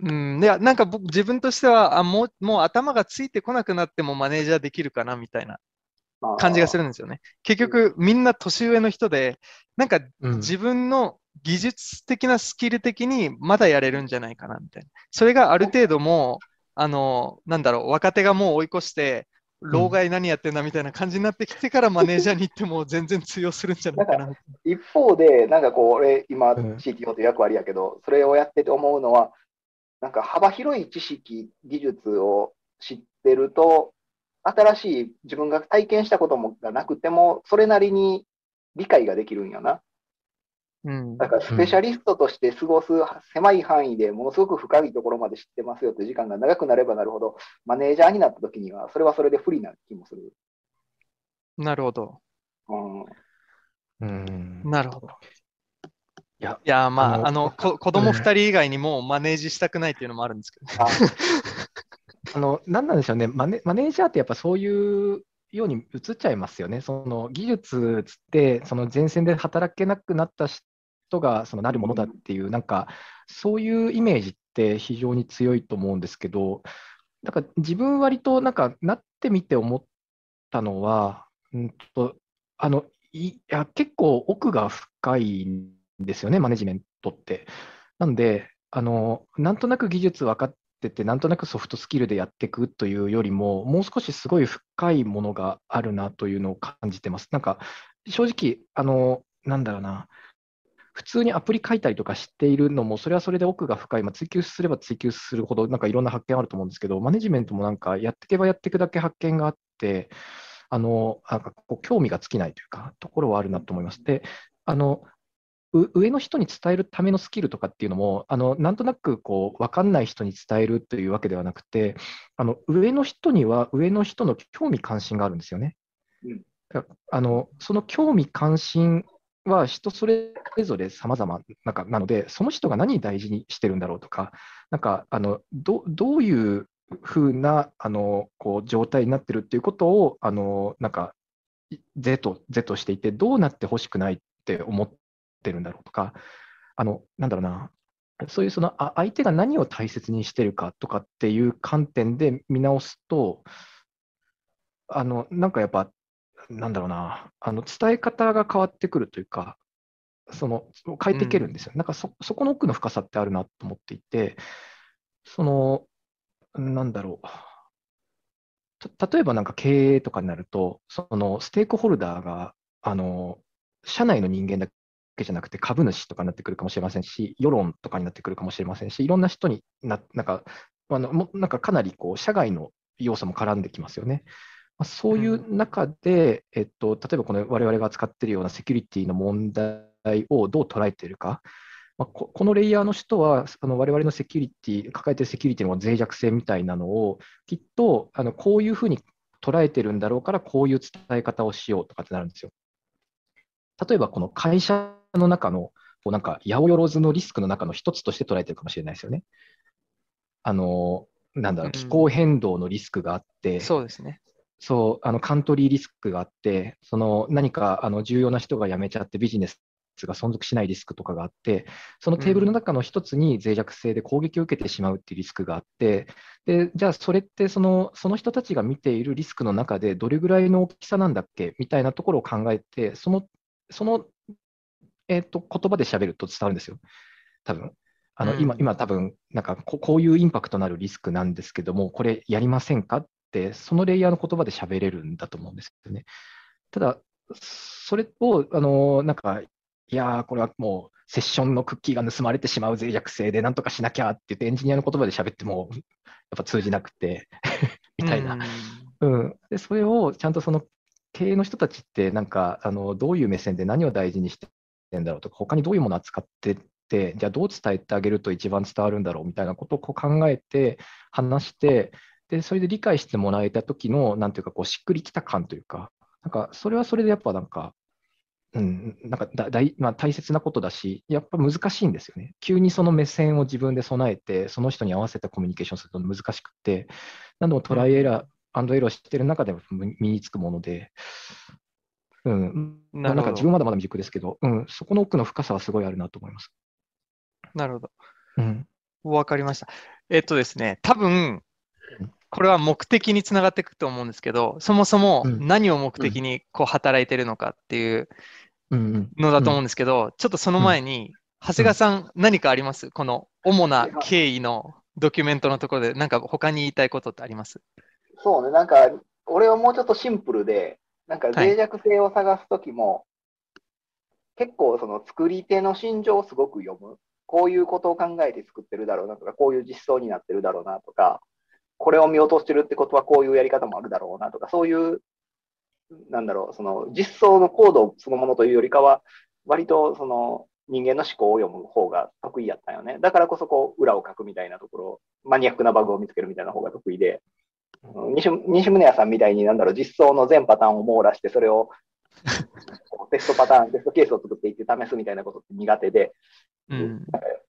う。うん。いや、なんか僕、自分としては、あ、もう、もう頭がついてこなくなってもマネージャーできるかな、みたいなまあ感じがするんですよね。結局、みんな年上の人で、なんかうん自分の技術的なスキル的にまだやれるんじゃないかな、みたいな。それがある程度もう、あの、なんだろう、若手がもう追い越して、老害何やってんだみたいな感じになってきてからマネージャーに行っても全然通用するんじゃないかな。一方で、なんかこう、俺、今、うん CTO という役割やけど、それをやってて思うのは、なんか幅広い知識、技術を知ってると、新しい自分が体験したこともがなくても、それなりに理解ができるんよな。うん。だから、スペシャリストとして過ごす狭い範囲でものすごく深いところまで知ってますよという時間が長くなればなるほど、マネージャーになった時には、それはそれで不利な気もする。なるほど。うんうんなるほど。いや、いや、まあ、あのあの、こ子供2人以外にもマネージしたくないっていうのもあるんですけどね。ああの、なんなんでしょうね、マネ、マネージャーってやっぱそういうように映っちゃいますよね。その技術つって、その前線で働けなくなった人がそのなるものだっていう、なんか、そういうイメージって非常に強いと思うんですけど、だか自分割となんかなってみて思ったのは、うんと、あの、いや、結構奥が深いんですよね、マネジメントって。なんで、あの、なんとなく技術分かってて、なんとなくソフトスキルでやっていくというよりも、もう少しすごい深いものがあるなというのを感じてます。なんか、正直、あの、なんだろうな、普通にアプリ書いたりとかしているのも、それはそれで奥が深い、まあ、追求すれば追求するほど、なんかいろんな発見あると思うんですけど、マネジメントもなんかやっていけばやっていくだけ発見があって、あの、なんかこう興味が尽きないというか、ところはあるなと思います。で、あの、上の人に伝えるためのスキルとかっていうのも、あのなんとなくこう分かんない人に伝えるというわけではなくて、あの上の人には上の人の興味関心があるんですよね。うんあのその興味関心は人それぞれ様々なんかなので、その人が何に大事にしてるんだろうとか、なんかあのどどういうふうなあのこう状態になってるっていうことを、あのなんか、是と是としていて、どうなってほしくないって思ってるんだろうとか、あのなんだろうな、そういうそのあ相手が何を大切にしてるかとかっていう観点で見直すと、あのなんかやっぱ、なんだろうな、あの伝え方が変わってくるというか、その変えていけるんですよ。なんかそそこの奥の深さってあるなと思っていて、その、なんだろう。た例えばなんか経営とかになると、そのステークホルダーが、あの、社内の人間だけじゃなくて株主とかになってくるかもしれませんし、世論とかになってくるかもしれませんし、いろんな人にな、なんか、あのもなんかかなりこう社外の要素も絡んできますよね。まあ、そういう中で、えっと、例えばこの我々が扱っているようなセキュリティの問題をどう捉えているか、まあ、ここのレイヤーの人は、あの我々のセキュリティ、抱えているセキュリティの脆弱性みたいなのを、きっとあのこういうふうに捉えてるんだろうから、こういう伝え方をしようとかってなるんですよ。例えば、この会社の中の、こうなんか、八百万のリスクの中の一つとして捉えてるかもしれないですよね。あの、なんだろう、気候変動のリスクがあって、そうですね。そう、あのカントリーリスクがあって、その何かあの重要な人が辞めちゃってビジネスが存続しないリスクとかがあって、そのテーブルの中の一つに脆弱性で攻撃を受けてしまうっていうリスクがあって、でじゃあそれってそのその人たちが見ているリスクの中でどれぐらいの大きさなんだっけ？みたいなところを考えて、そのその、えー、と言葉で喋ると伝わるんですよ、多分。あの、うん。今、今多分なんかここういうインパクトのあるリスクなんですけども、これやりませんかって、そのレイヤーの言葉で喋れるんだと思うんですよね。ただ、それを、あのなんか、いやー、これはもうセッションのクッキーが盗まれてしまう脆弱性でなんとかしなきゃって言って、エンジニアの言葉で喋っても、やっぱ通じなくて みたいな。うん、でそれをちゃんとその経営の人たちって、なんかあのどういう目線で何を大事にしてんだろうとか、他にどういうものを扱ってって、じゃあどう伝えてあげると一番伝わるんだろうみたいなことをこう考えて、話して、でそれで理解してもらえた時の、なんていうか、しっくりきた感というか、なんかそれはそれでやっぱなんか、うん、なんかだ大,、まあ、大切なことだし、やっぱ難しいんですよね。急にその目線を自分で備えて、その人に合わせたコミュニケーションすると難しくて、何度もトライエラー、アンドエラーしてる中でも身につくもので、うん、なるほど。なんか自分まだまだ未熟ですけど、うん、そこの奥の深さはすごいあるなと思います。なるほど。うん、わかりました。えっとですね、多分うん、これは目的につながっていくと思うんですけど、そもそもうん何を目的にこう働いてるのかっていう。のだと思うんですけど、ちょっとその前に、長谷川さん、何かあります？この主な経緯のドキュメントのところで、なんか他に言いたいことってあります？そうね、なんか、俺はもうちょっとシンプルで、なんか脆弱性を探すときも、結構その作り手の心情をすごく読む。こういうことを考えて作ってるだろうなとか、こういう実装になってるだろうなとか、これを見落としてるってことはこういうやり方もあるだろうなとか、そういう、なんだろう、その実装のコードそのものというよりかは、割とその人間の思考を読む方が得意やったよね。だからこそこう裏を書くみたいなところ、マニアックなバグを見つけるみたいな方が得意で、うん西西宗谷さんみたいになんだろう、実装の全パターンを網羅して、それを テストパターン、テストケースを作っていって試すみたいなことって苦手で、うん。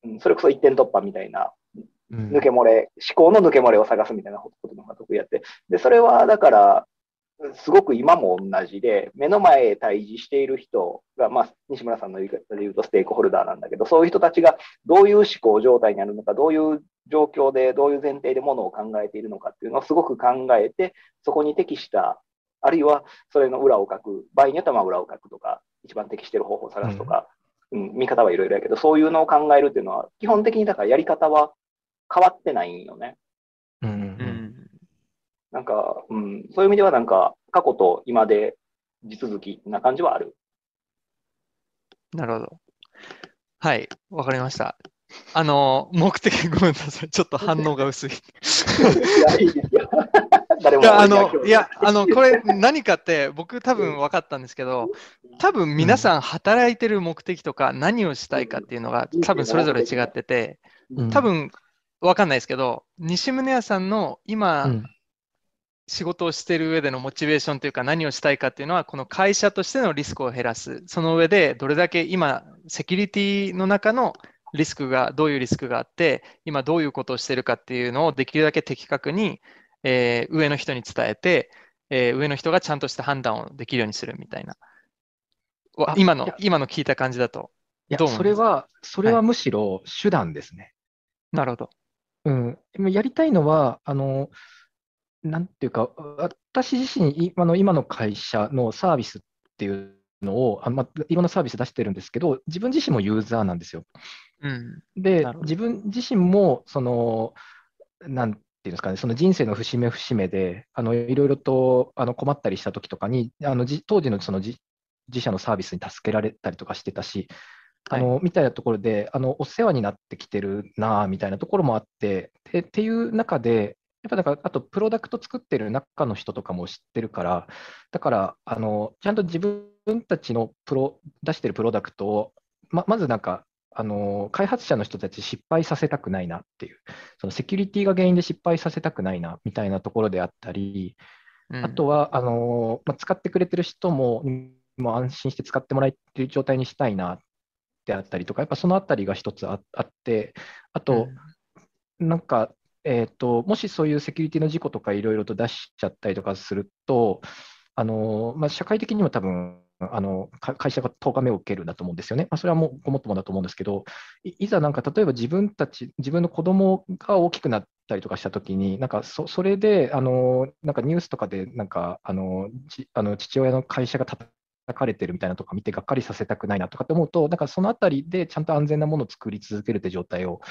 うんそれこそ一点突破みたいなうん抜け漏れ、思考の抜け漏れを探すみたいなことの方が得意やって。で、それはだから、すごく今も同じで、目の前へ対峙している人が、まあ、西村さんの言い方で言うとステークホルダーなんだけど、そういう人たちがどういう思考状態にあるのか、どういう状況で、どういう前提でものを考えているのかっていうのをすごく考えて、そこに適した、あるいはそれの裏を書く、場合によってはまあ裏を書くとか、一番適している方法を探すとか、うん、見方はいろいろやけど、そういうのを考えるっていうのは、基本的にだからやり方は変わってないんよね。うんううんん。なんか、うん、そういう意味ではなんか、過去と今で地続きな感じはある。なるほど。はい、わかりました。あの、目的、ごめんなさい。ちょっと反応が薄い。いや、あの、い。や、あの、これ何かって僕多分分かったんですけど、多分皆さん働いてる目的とか何をしたいかっていうのが多分それぞれ違ってて、うん。多分分かんないですけど、西宗屋さんの今、うん。仕事をしている上でのモチベーションというか何をしたいかっていうのはこの会社としてのリスクを減らす。その上でどれだけ今セキュリティの中のリスクがどういうリスクがあって今どういうことをしているかっていうのをできるだけ的確に、えー上の人に伝えて、えー上の人がちゃんとした判断をできるようにするみたいな。今の今の聞いた感じだといやそれは、それはむしろ手段ですね。なるほど。うん、今やりたいのは、あの、なんていうか、私自身、いあの今の会社のサービスっていうのを、あまあ、いろんなサービス出してるんですけど、自分自身もユーザーなんですよ。うん。で自分自身も、その、なんていうんですかね、その人生の節目節目で、あのいろいろとあの困ったりした時とかに、あのじ当時のその自自社のサービスに助けられたりとかしてたし、あのみたいなところであのお世話になってきてるなあみたいなところもあって、でっていう中で、やっぱなんかあとプロダクト作ってる中の人とかも知ってるから、だからあのちゃんと自分たちのプロ出してるプロダクトを、ままずなんかあの開発者の人たち失敗させたくないなっていう、そのセキュリティが原因で失敗させたくないなみたいなところであったり、うん。あとはあの、まあ、使ってくれてる人ももう安心して使ってもらえてる状態にしたいなであったりとか、やっぱそのあたりが一つああって、あと、なんか、えーと、もしそういうセキュリティの事故とかいろいろと出しちゃったりとかすると、あのまあ、社会的にも多分あの会社が咎めを受けるんだと思うんですよね。まあ、それはもうごもっともだと思うんですけど、いざなんか例えば自分たち、自分の子供が大きくなったりとかしたときに、なんかそそれであのなんかニュースとかでなんかあのあの父親の会社が叩かれてるみたいなとか見てがっかりさせたくないなとかって思うと、なんかそのあたりでちゃんと安全なものを作り続けるって状態を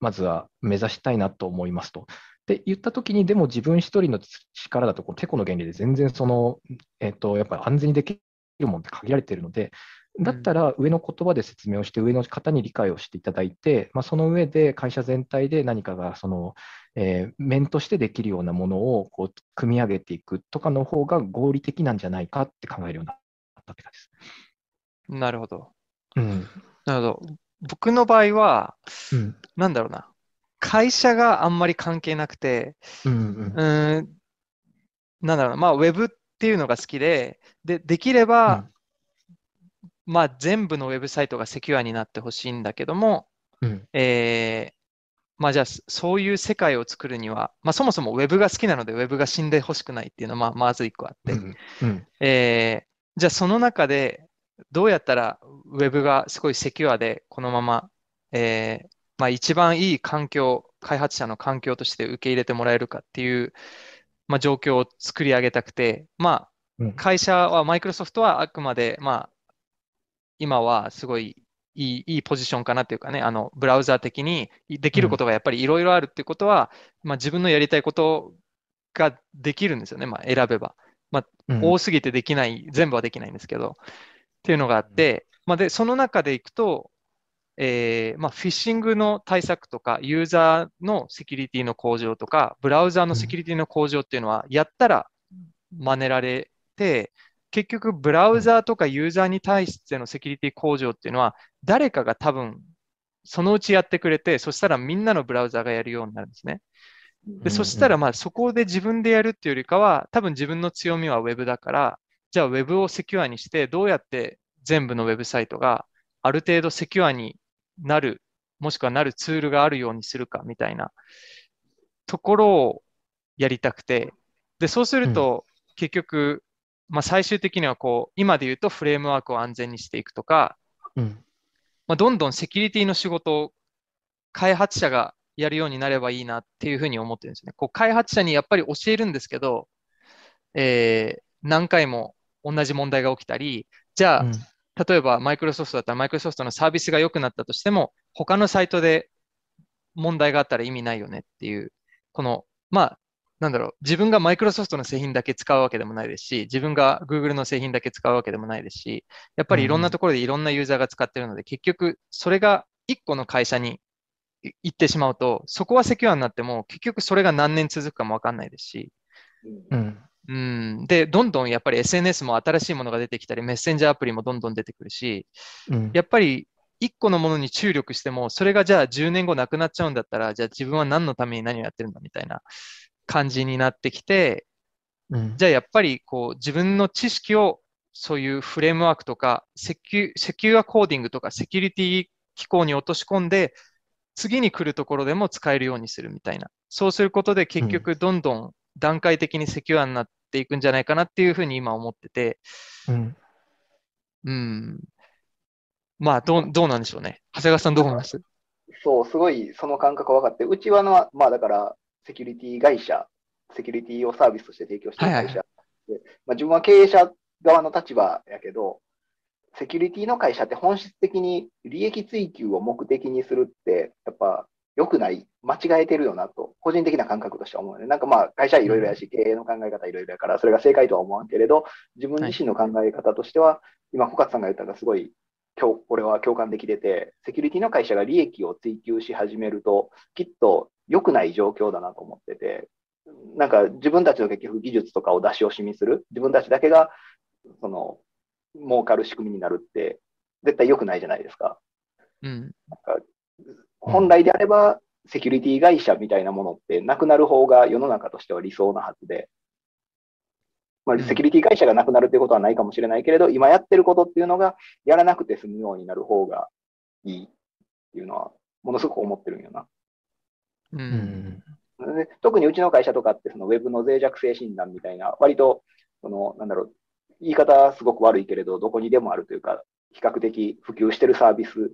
まずは目指したいなと思いますと。で言ったときに、でも自分一人の力だとこう、てこの原理で全然その、えっとやっぱり安全にできるものって限られているので、だったら上の言葉で説明をして、上の方に理解をしていただいて、まあ、その上で会社全体で何かがその、えー面としてできるようなものをこう組み上げていくとかの方が合理的なんじゃないかって考えるようになったって感じです。なるほど。うんなるほど。僕の場合は、うんなんだろうな。会社があんまり関係なくて、うんうん、なんだろうな。まあ、ウェブっていうのが好きで、で、できれば、まあ、全部のウェブサイトがセキュアになってほしいんだけども、うん。えーまあじゃあ、そそういう世界を作るには、まあそもそもウェブが好きなので、ウェブが死んでほしくないっていうのは、まあ、まず一個あって、うん。うん。えーじゃあその中でどうやったらウェブがすごいセキュアでこのまま、えーまあ、一番いい環境、開発者の環境として受け入れてもらえるかっていう、まあ、状況を作り上げたくて、まうん。あ、会社は、マイクロソフトはあくまで、まあ、今はすごいいいいいポジションかなっていうかね、あのブラウザー的にできることがやっぱりいろいろあるっていうことは、まあ、自分のやりたいことができるんですよね、まあ、選べば。うん。多すぎてできない、全部はできないんですけど、っていうのがあって、まあ、で、その中でいくと、えーまあ、フィッシングの対策とか、ユーザーのセキュリティの向上とか、ブラウザーのセキュリティの向上っていうのは、やったら真似られて、結局、ブラウザーとかユーザーに対してのセキュリティ向上っていうのは、誰かが多分、そのうちやってくれて、そしたらみんなのブラウザーがやるようになるんですね。で、そしたら、まあ、そこで自分でやるっていうよりかは、多分自分の強みは Web だから、じゃあ Web をセキュアにして、どうやって全部のウェブサイトがある程度セキュアになる、もしくはなるツールがあるようにするかみたいなところをやりたくて、で、そうすると、結局、まあ、最終的にはこう、今で言うとフレームワークを安全にしていくとか、うん。まあ、どんどんセキュリティの仕事を開発者がやるようになればいいなっていうふうに思ってるんですね。こう開発者にやっぱり教えるんですけど、えー何回も同じ問題が起きたり、じゃあ、うん例えばマイクロソフトだったらマイクロソフトのサービスが良くなったとしても、他のサイトで問題があったら意味ないよねっていう、この、まあ、なんだろう、自分がマイクロソフトの製品だけ使うわけでもないですし、自分が Google の製品だけ使うわけでもないですし、やっぱりいろんなところでいろんなユーザーが使ってるので、結局、それが1個の会社に行ってしまうと、そこはセキュアになっても、結局それが何年続くかもわかんないですし、うん。うん。うん。で、どんどんやっぱり SNS も新しいものが出てきたり、メッセンジャーアプリもどんどん出てくるし、うん。やっぱり一個のものに注力しても、それがじゃあ10年後なくなっちゃうんだったら、じゃあ自分は何のために何をやってるんだみたいな感じになってきて、うん。じゃあやっぱりこう自分の知識をそういうフレームワークとかセキュ、セキュアコーディングとかセキュリティ機構に落とし込んで、次に来るところでも使えるようにするみたいな。そうすることで結局どんどん段階的にセキュアになっていくんじゃないかなっていうふうに今思ってて、うん。うん。まあどう、どうなんでしょうね。長谷川さんどう思います？そう、すごいその感覚分かって、うちはの、まあだから、セキュリティ会社、セキュリティをサービスとして提供している会社で、まあ、自分は経営者側の立場やけど、セキュリティの会社って本質的に利益追求を目的にするって、やっぱ良くない、間違えてるよなと、個人的な感覚としては思うね。なんかまあ会社いろいろやし、経営の考え方いろいろやから、それが正解とは思わんけれど、自分自身の考え方としては、今、小勝さんが言ったのがすごい今日、俺は共感できてて、セキュリティの会社が利益を追求し始めると、きっと良くない状況だなと思ってて、なんか自分たちの結局技術とかを出し惜しみする、自分たちだけが、その、儲かる仕組みになるって、絶対良くないじゃないですか。うん。本来であれば、セキュリティ会社みたいなものってなくなる方が世の中としては理想なはずで、まあ、うんセキュリティ会社がなくなるっていうことはないかもしれないけれど、今やってることっていうのがやらなくて済むようになる方がいいっていうのは、ものすごく思ってるんよな。う。うんん。で特にうちの会社とかって、そのウェブの脆弱性診断みたいな、割と、その、なんだろう、言い方すごく悪いけれど、どこにでもあるというか、比較的普及してるサービス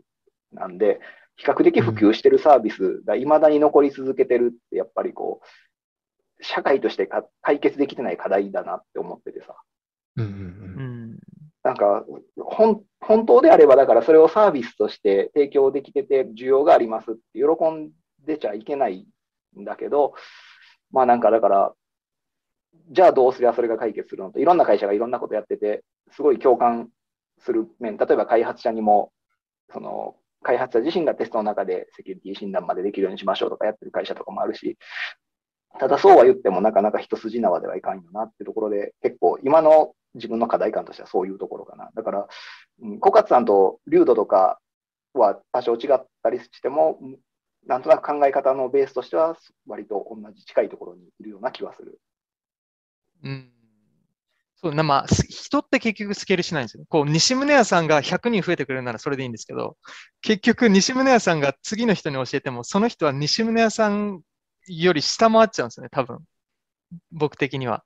なんで、比較的普及してるサービスが未だに残り続けてるって、やっぱりこう、社会としてか解決できてない課題だなって思っててさ。うん。う。うんん。なんか、本本当であれば、だからそれをサービスとして提供できてて、需要がありますって喜んでちゃいけないんだけど、まあなんかだから、じゃあどうすりゃそれが解決するのと、いろんな会社がいろんなことやってて、すごい共感する面、例えば開発者にも、その、開発者自身がテストの中でセキュリティ診断までできるようにしましょうとかやってる会社とかもあるし、ただそうは言ってもなかなか一筋縄ではいかんよなってところで、結構今の自分の課題感としてはそういうところかな。だから、うん、小勝さんとリュードとかは多少違ったりしても、なんとなく考え方のベースとしては割と同じ近いところにいるような気はする。うん。そう、な、まあ、す人って結局スケールしないんですよ。こう、西宗屋さんが100人増えてくれるならそれでいいんですけど、結局西宗屋さんが次の人に教えても、その人は西宗屋さんより下回っちゃうんですよね、多分。僕的には。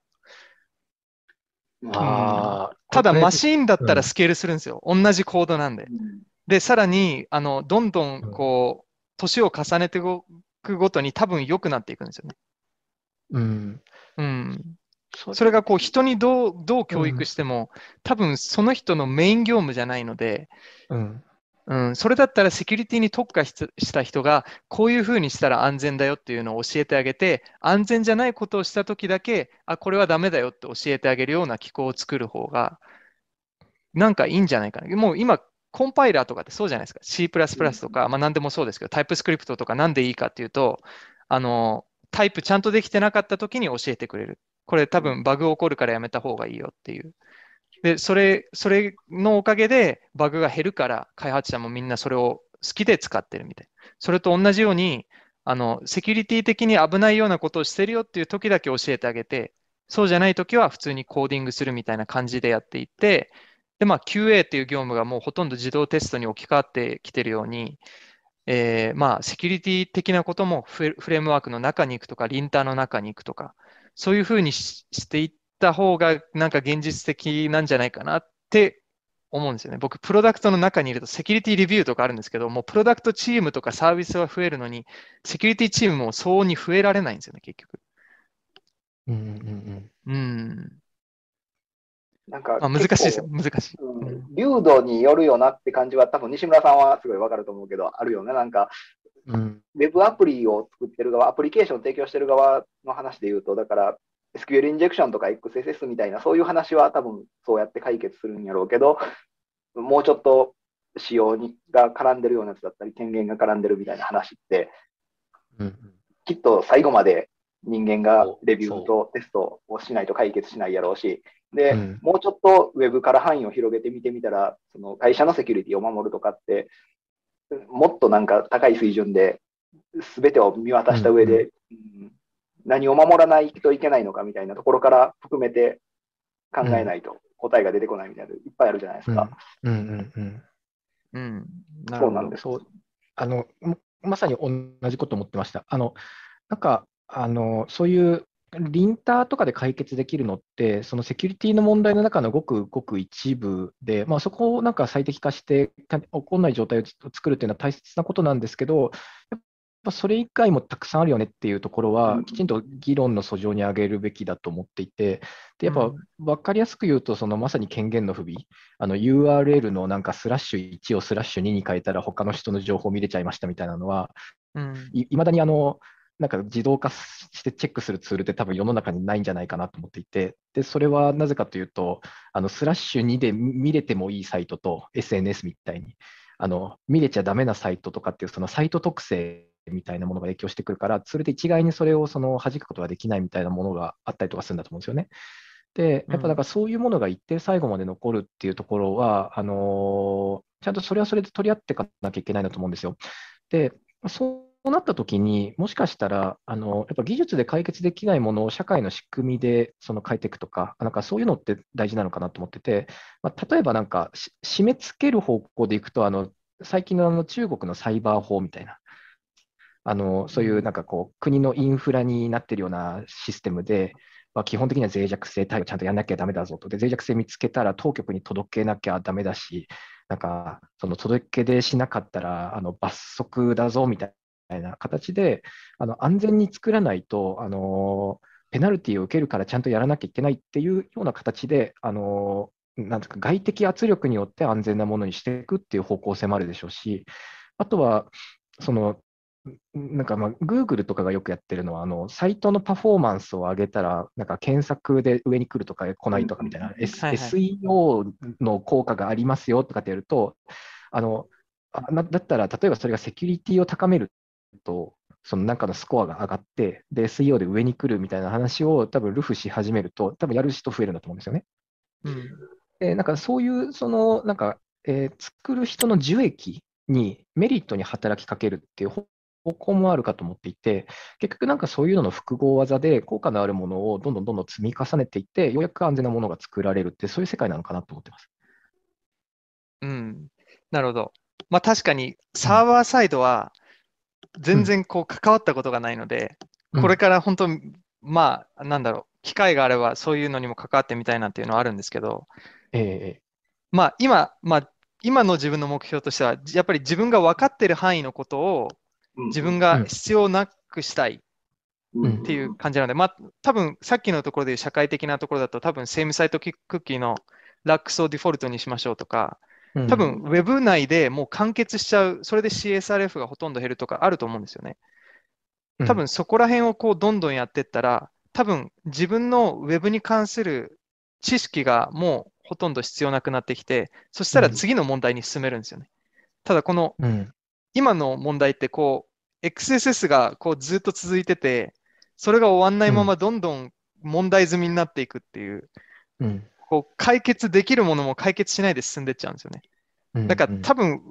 ああ。ただ、マン。シーンだったうんらスケールするんですよ。同じコードなんで。で、さらに、あの、どんどん、こう、年を重ねていくごとに多分良くなっていくんですよね。うん。うん。そそれがこう人にどう、どう教育しても、多分その人のメイン業務じゃないので、うん。うん、それだったらセキュリティに特化しした人が、こういうふうにしたら安全だよっていうのを教えてあげて、安全じゃないことをしたときだけ、あ、これはダメだよって教えてあげるような機構を作る方が、なんかいいんじゃないかな。もう今、コンパイラーとかってそうじゃないですか。C++ とか、まあ何でもそうですけど、タイプスクリプトとかなんでいいかっていうと、あの、タイプちゃんとできてなかったときに教えてくれる。これ多分バグ起こるからやめた方がいいよっていう。で、それ、それのおかげでバグが減るから、開発者もみんなそれを好きで使ってるみたい。それと同じように、あの、セキュリティ的に危ないようなことをしてるよっていう時だけ教えてあげて、そうじゃない時は普通にコーディングするみたいな感じでやっていって、で、まあ QA っていう業務がもうほとんど自動テストに置き換わってきてるように、えーまあセキュリティ的なこともフレフレームワークの中に行くとか、リンターの中に行くとか、そういうふうにししていった方がなんか現実的なんじゃないかなって思うんですよね。僕、プロダクトの中にいるとセキュリティレビューとかあるんですけど、もうプロダクトチームとかサービスは増えるのに、セキュリティチームも相応に増えられないんですよね、結局。うんうんうん。なんかまあ、難しいですよ、難しい。ううんん、流度によるよなって感じは、多分西村さんはすごいわかると思うけど、あるよね。なんか、うん。うん。ウェブアプリを作ってる側、アプリケーションを提供してる側の話で言うと、だから、SQL インジェクションとか XSS みたいな、そういう話は多分そうやって解決するんやろうけど、もうちょっと仕様にが絡んでるようなやつだったり、権限が絡んでるみたいな話って、うんきっと最後まで人間がレビューとテストをしないと解決しないやろうし、で、うんもうちょっとウェブから範囲を広げて見てみたら、その会社のセキュリティを守るとかって、もっとなんか高い水準で、すべてを見渡した上で、うん何を守らないといけないのかみたいなところから含めて考えないと答えが出てこないみたいなのいっぱいあるじゃないですか。うんうんうんうん。なるほどそうなんです。そうあのままさに同じこと思ってました。あのなんかあのそういうリンターとかで解決できるのって、そのセキュリティの問題の中のごくごく一部で、まあ、そこをなんか最適化してか起こらない状態を作るっていうのは大切なことなんですけど、やっぱそれ以外もたくさんあるよねっていうところうん、はきちんと議論の訴状に上げるべきだと思っていて、でやっぱうん。分かりやすく言うと、そのまさに権限の不備、あの URL のなんかスラッシュ1をスラッシュ2に変えたら他の人の情報見れちゃいましたみたいなのは、うん。いいまだにあのなんか自動化してチェックするツールって多分世の中にないんじゃないかなと思っていて、でそれはなぜかというと、あのスラッシュ2で見れてもいいサイトと SNS みたいに、あの見れちゃダメなサイトとかっていうそのサイト特性みたいなものが影響してくるから、ツールで一概にそれをその弾くことができないみたいなものがあったりとかするんだと思うんですよね。で、やっぱだからそういうものが一定最後まで残るっていうところは、あのちゃんとそれはそれで取り合っていかなきゃいけないなと思うんですよ。で、そうなったときに、もしかしたら、あのやっぱ技術で解決できないものを社会の仕組みでその変えていくとか、なんかそういうのって大事なのかなと思ってて、まあ、例えばなんかし締め付ける方向でいくと、あの最近のあの中国のサイバー法みたいな、あのそういうなんかこう国のインフラになっているようなシステムで、まあ、基本的には脆弱性対応ちゃんとやんなきゃだめだぞと。で、脆弱性見つけたら当局に届けなきゃだめだし、なんかその届け出しなかったらあの罰則だぞみたいな形で、あの安全に作らないと、あのペナルティを受けるからちゃんとやらなきゃいけないっていうような形で、あのなんか外的圧力によって安全なものにしていくっていう方向性もあるでしょうし、あとは、そのなんかまあ、Google とかがよくやってるのは、あのサイトのパフォーマンスを上げたら、なんか検索で上に来るとか来ないとかみたいな、SEO の効果がありますよとかってやると、あのあなだったら、例えばそれがセキュリティを高めると、その中のスコアが上がって、で、SEO で上に来るみたいな話を多分ルフし始めると、多分やる人増えるんだと思うんですよね。うん。で、なんかそういう、その、なんか、えー作る人の受益にメリットに働きかけるっていう方方向もあるかと思っていて、結局なんかそういうのの複合技で効果のあるものをどんどんどんどん積み重ねていって、ようやく安全なものが作られるって、そういう世界なのかなと思ってます。うん。なるほど。まあ確かにサーバーサイドは全然こう関わったことがないので、これから本当、まあなんだろう、機会があればそういうのにも関わってみたいなっていうのはあるんですけど、ええまあ今、まあ今の自分の目標としては、やっぱり自分が分かってる範囲のことを自分が必要なくしたいっうん。ていう感じなので、まあ多分さっきのところでいう社会的なところだと多分セームサイトクッキーのラックスをデフォルトにしましょうとか、うん多分、ウェブ内でもう完結しちゃう、それで CSRF がほとんど減るとかあると思うんですよね。多分そこら辺をこうどんどんやっていったら、多分自分のウェブに関する知識がもうほとんど必要なくなってきて、そしたら次の問題に進めるんですよね。ただこのうん、今の問題ってこう XSS がこうずっと続いてて、それが終わんないままどんどん問題済みになっていくっていう、うんこう解決できるものも解決しないで進んでっちゃうんですよね。うんだから多分、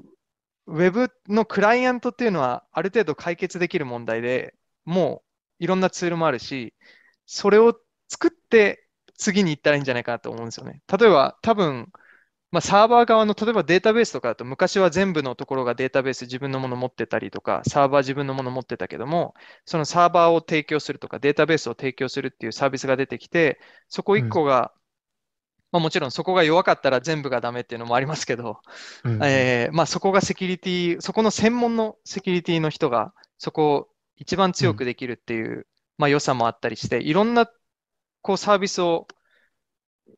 ウェブのクライアントっていうのはある程度解決できる問題でもういろんなツールもあるし、それを作って次に行ったらいいんじゃないかなと思うんですよね。例えば多分、まあ、サーバー側の例えばデータベースとかだと昔は全部のところがデータベース自分のもの持ってたりとか、サーバー自分のもの持ってたけども、そのサーバーを提供するとかデータベースを提供するっていうサービスが出てきて、そこ1個が、まあ、もちろんそこが弱かったら全部がダメっていうのもありますけど、うんえーまあ、そこがセキュリティ、そこの専門のセキュリティの人が、そこを一番強くできるっていう、まあ、良さもあったりして、いろんなこうサービスを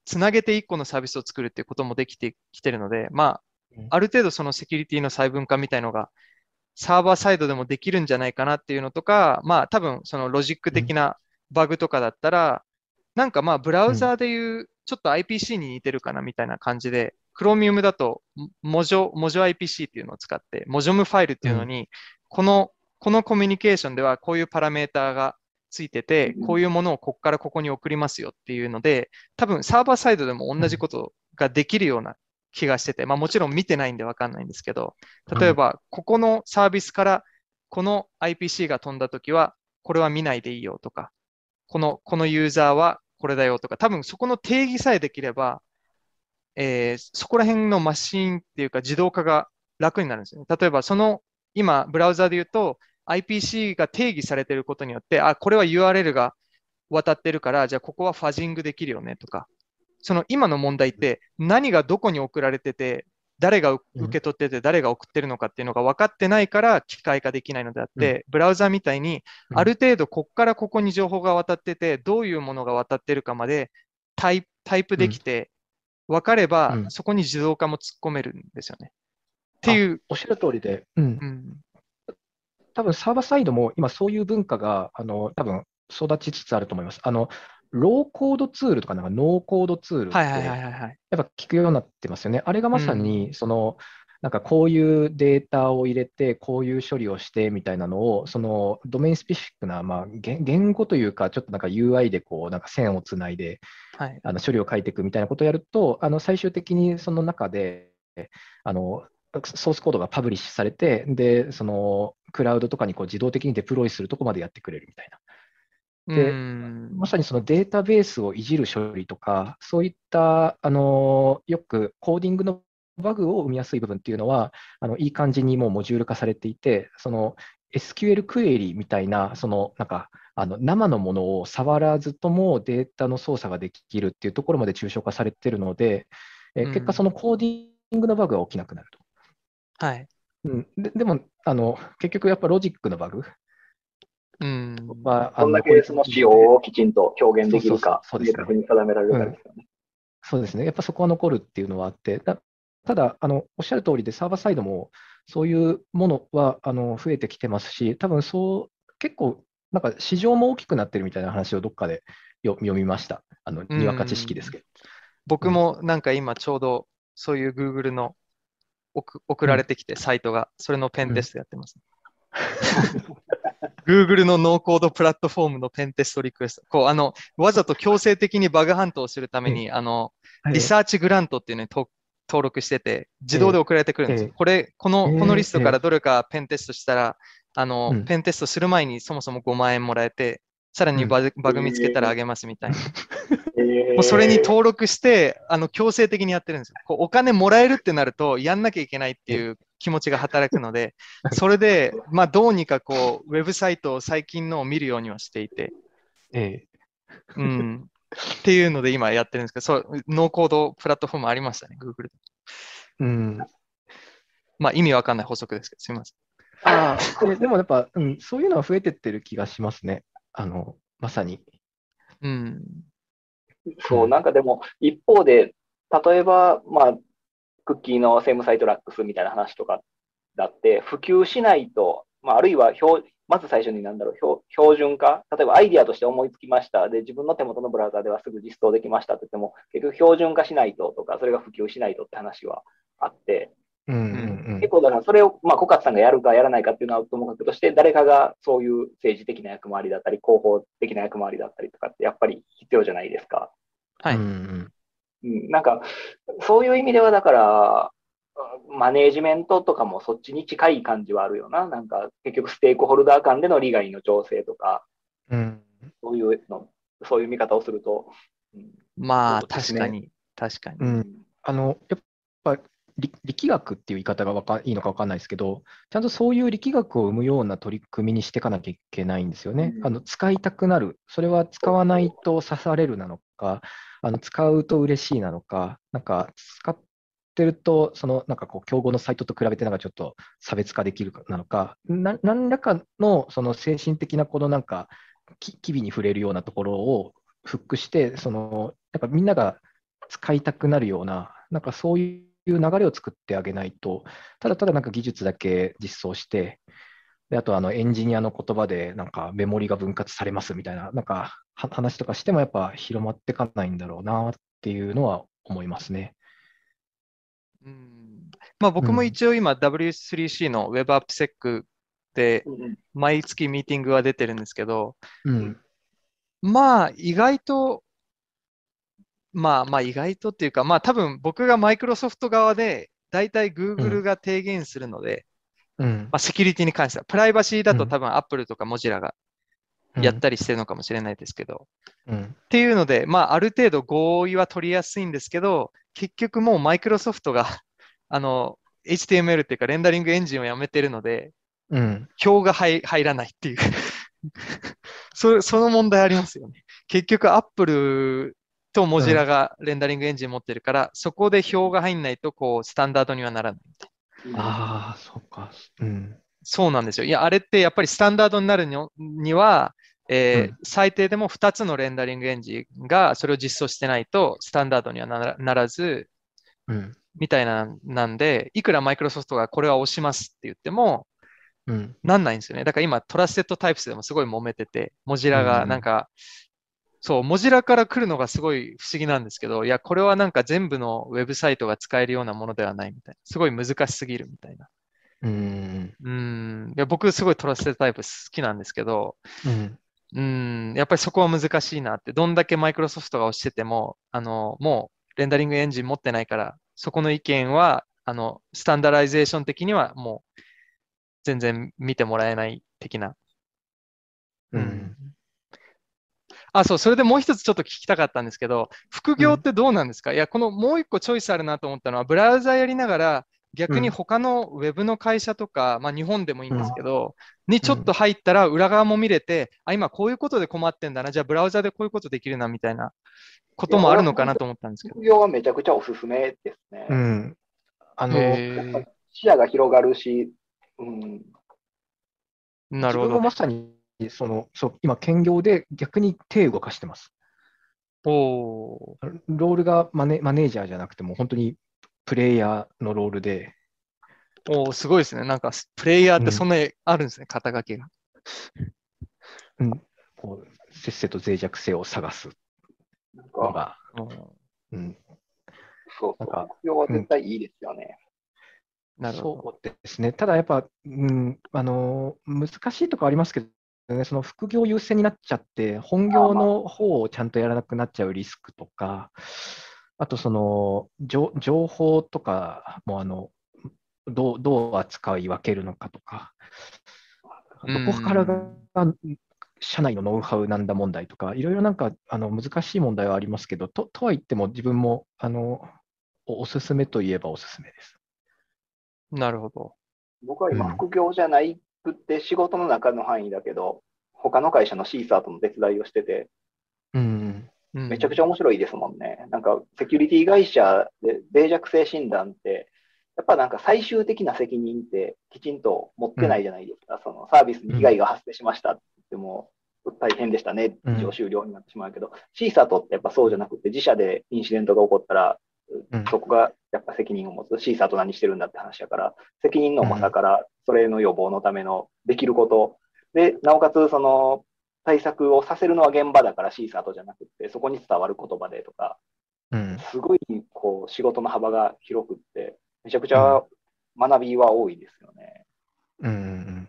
つなげて一個のサービスを作るっていうこともできてきてるので、まうん。あ、ある程度そのセキュリティの細分化みたいのが、サーバーサイドでもできるんじゃないかなっていうのとか、まあ、多分そのロジック的なバグとかだったら、なんかまあ、ブラウザーでいう、ちょっと IPC に似てるかなみたいな感じで、Chromium だと、モジョ、モジョ IPC っていうのを使って、モジョムファイルっていうのに、この、このコミュニケーションではこういうパラメーターがついてて、こういうものをここからここに送りますよっていうので、多分サーバーサイドでも同じことができるような気がしてて、まあもちろん見てないんでわかんないんですけど、例えば、ここのサービスからこの IPC が飛んだときは、これは見ないでいいよとか、この、このユーザーはこれだよとか、多分そこの定義さえできれば、えーそこら辺のマシンっていうか自動化が楽になるんですよね。例えば、その、今、ブラウザーで言うと、IPC が定義されてることによって、あ、これは URL が渡ってるから、じゃあここはファジングできるよねとか、その今の問題って何がどこに送られてて、誰が受け取ってて誰が送ってるのかっていうのが分かってないから機械化できないのであって、ブラウザーみたいにうん。ある程度ここからここに情報が渡ってて、どういうものが渡ってるかまでタイプできて分かれば、うん。そこに自動化も突っ込めるんですよね。っていう、おっしゃる通りで、うん。う、ん、多分サーバーサイドも今そういう文化が、あの、多分育ちつつあると思います。あの、ローコードツールとか、なんかノーコードツールって。やっぱ聞くようになってますよね。あれがまさに、その、なんかこういうデータを入れて、こういう処理をしてみたいなのを、そのドメインスペシフィックな、まあ、言言語というか、ちょっとなんか UI でこう、なんか線をつないで、はい。あの処理を書いていくみたいなことをやると、あの最終的にその中で、あのソースコードがパブリッシュされて、で、そのクラウドとかにこう自動的にデプロイするとこまでやってくれるみたいな。でうんまさにそのデータベースをいじる処理とか、そういった、あのよくコーディングのバグを生みやすい部分っていうのは、あのいい感じにもうモジュール化されていて、その SQL クエリみたいな、そのなんかあの生のものを触らずともデータの操作ができるっていうところまで抽象化されているので、えうん結果、そのコーディングのバグが起きなくなると。はい。うん、ででもあの、結局やっぱロジックのバグうん。は、あどんだけその仕様をきちんと表現できるか、そうですね明確に定められるかですよね。そうですね。やっぱそこは残るっていうのはあって、だただ、あの、おっしゃる通りで、サーバーサイドもそういうものは、あの、増えてきてますし、多分そう、結構、なんか市場も大きくなってるみたいな話をどっかでよ読みました。あの、にわか知識ですけど。僕もなんか今ちょうどそういう Google の送送られてきてサイトが、それのペンテストやってます。Google のノーコードプラットフォームのペンテストリクエスト。こう、あの、わざと強制的に bug hunt をするために、あの、 research grant っていうのにと登録してて、自動で送られてくるんですよええ。これ、この、ええこのリストからどれかペンテストしたら、あの、うんペンテストする前にそもそも5万円もらえて、さらにバグ,、バグ見つけたらあげますみたいな。もうそれに登録して、あの、強制的にやってるんですよ。こうお金もらえるってなると、やんなきゃいけないっていう気持ちが働くので、それで、まあ、どうにかこう、ウェブサイトを最近のを見るようにはしていて、ええうん。っていうので今やってるんですけど、そう、ノーコードプラットフォームありましたね、Google で。うん。まあ、意味わかんない補足ですけど、すみません。ああ、ででもやっぱ、うん、そういうのは増えてってる気がしますね。あの、まさに。うん。そう、なんかでも、一方で、例えば、まあ、クッキーのセームサイトラックスみたいな話とかだって、普及しないと、まあ、あるいは標、まず最初になんだろう標、標準化、例えばアイディアとして思いつきました。で、自分の手元のブラウザではすぐ実装できましたって言っても、結局標準化しないととか、それが普及しないとって話はあって、うんうん結構だからそれを、まあ、小勝さんがやるかやらないかっていうのはともかくとして、誰かがそういう政治的な役回りだったり、広報的な役回りだったりとかって、やっぱり必要じゃないですか。はい。うんうんうん、なんか、そういう意味では、だから、マネージメントとかもそっちに近い感じはあるよな。なんか、結局、ステークホルダー間での利害の調整とか、うん。そういうの、そういう見方をすると、うん。まあ、ね。確かに、確かに。うん。あの、やっぱり力学っていう言い方がわかいいのか分かんないですけど、ちゃんとそういう力学を生むような取り組みにしていかなきゃいけないんですよね。うん。あの使いたくなる、それは使わないと刺されるなのか、あの使うと嬉しいなのか、なんか使ってると、そのなんかこう競合のサイトと比べてなんかちょっと差別化できるかなのか、な何らかのその精神的なこのなんか機微に触れるようなところをフックして、そのやっぱみんなが使いたくなるような、なんかそういう流れを作ってあげないと、ただただなんか技術だけ実装して、であとあのエンジニアの言葉でなんかメモリが分割されますみたいな、なんか話とかしてもやっぱ広まっていかないんだろうなっていうのは思いますね。うんまあ、僕もうん一応今 W3C の WebAppSec って、うんうん毎月ミーティングは出てるんですけど、うん。まあ、意外と、まあまあ意外とっていうか、まあ多分僕がマイクロソフト側で、だいたい Google が提言するので、うんま。あセキュリティに関しては、プライバシーだとうん多分 Apple とか Mozilla がやったりしてるのかもしれないですけど、うん。っていうので、まあある程度合意は取りやすいんですけど、結局もうマイクロソフトが、あの、HTML っていうかレンダリングエンジンをやめてるので、うん。票が入入らないっていう そ。その問題ありますよね。結局、Apple と Mozilla がレンダリングエンジン持ってるから、そこで票が入んないと、こう、スタンダードにはならないみたいな。ああ、そうか。うん。そうなんですよ。いや、あれってやっぱりスタンダードになるにには、えーうん最低でも2つのレンダリングエンジンがそれを実装してないと、スタンダードにはならならず、うん。みたいな、なんで、いくらマイクロソフトがこれは押しますって言っても、うん。なんないんですよね。だから今、 Trusted Types でもすごい揉めてて、 Mozilla がなんか、そう、 Mozilla から来るのがすごい不思議なんですけど、いや、これはなんか全部のウェブサイトが使えるようなものではないみたいな。すごい難しすぎるみたいな。うん。うーん。いや僕、すごい Trusted Types 好きなんですけど、うん。うーん、やっぱりそこは難しいなって、どんだけマイクロソフトが押してても、あの、もうレンダリングエンジン持ってないから、そこの意見は、あの、 standardization 的にはもう全然見てもらえない的な。うん。あ、そう、それでもう一つちょっと聞きたかったんですけど、副業ってどうなんですか、いや、このもう一個チョイスあるなと思ったのは、ブラウザやりながら、逆にうん他のウェブの会社とか、まあ日本でもいいんですけど、にちょっと入ったら裏側も見れて、あ、今こういうことで困ってんだな、じゃあブラウザでこういうことできるなみたいなこともあるのかなと思ったんですけど。副業はめちゃくちゃおすすめですね。うん。あの、視野が広がるし、うん、自分もなるほど。まさに、その、そう、今、兼業で逆に手を動かしてます。おーロールがマネマネージャーじゃなくても、本当にプレイヤーのロールで、おー、すごいですね。なんか、プレイヤーってそんなにあるんですね、肩書きが。うん、こうせっせと脆弱性を探すなんか、のが、うんうん、そうそうなんか、副業は絶対いいですよね。なるほど。そうですね。ただやっぱ、うん、あの難しいとこありますけどね、その副業優先になっちゃって、本業の方をちゃんとやらなくなっちゃうリスクとか、あとその情情報とかもあのどうどう扱い分けるのかとか、どこからが社内のノウハウなんだ問題とか、いろいろなんかあの難しい問題はありますけど、ととは言っても自分もあのおおすすめといえばおすすめです。なるほど。僕は今、うん副業じゃないくって仕事の中の範囲だけど、他の会社のシーサーとの手伝いをしてて、うんうんめちゃくちゃ面白いですもんね。なんか、セキュリティ会社で脆弱性診断って、やっぱなんか最終的な責任ってきちんと持ってないじゃないですか。そのサービスに被害が発生しましたって言っても、大変でしたね、うん。以上終了になってしまうけど、シーサーとってやっぱそうじゃなくて、自社でインシデントが起こったら、うん。そこがやっぱ責任を持つ、シーサーと何してるんだって話だから、責任の重さから、それの予防のためのできること、で、なおかつ、その、対策をさせるのは現場だからシーサーとじゃなくて、そこに伝わる言葉でとか、うんすごい、こう、仕事の幅が広くって、めちゃくちゃ学びは多いですよね。うん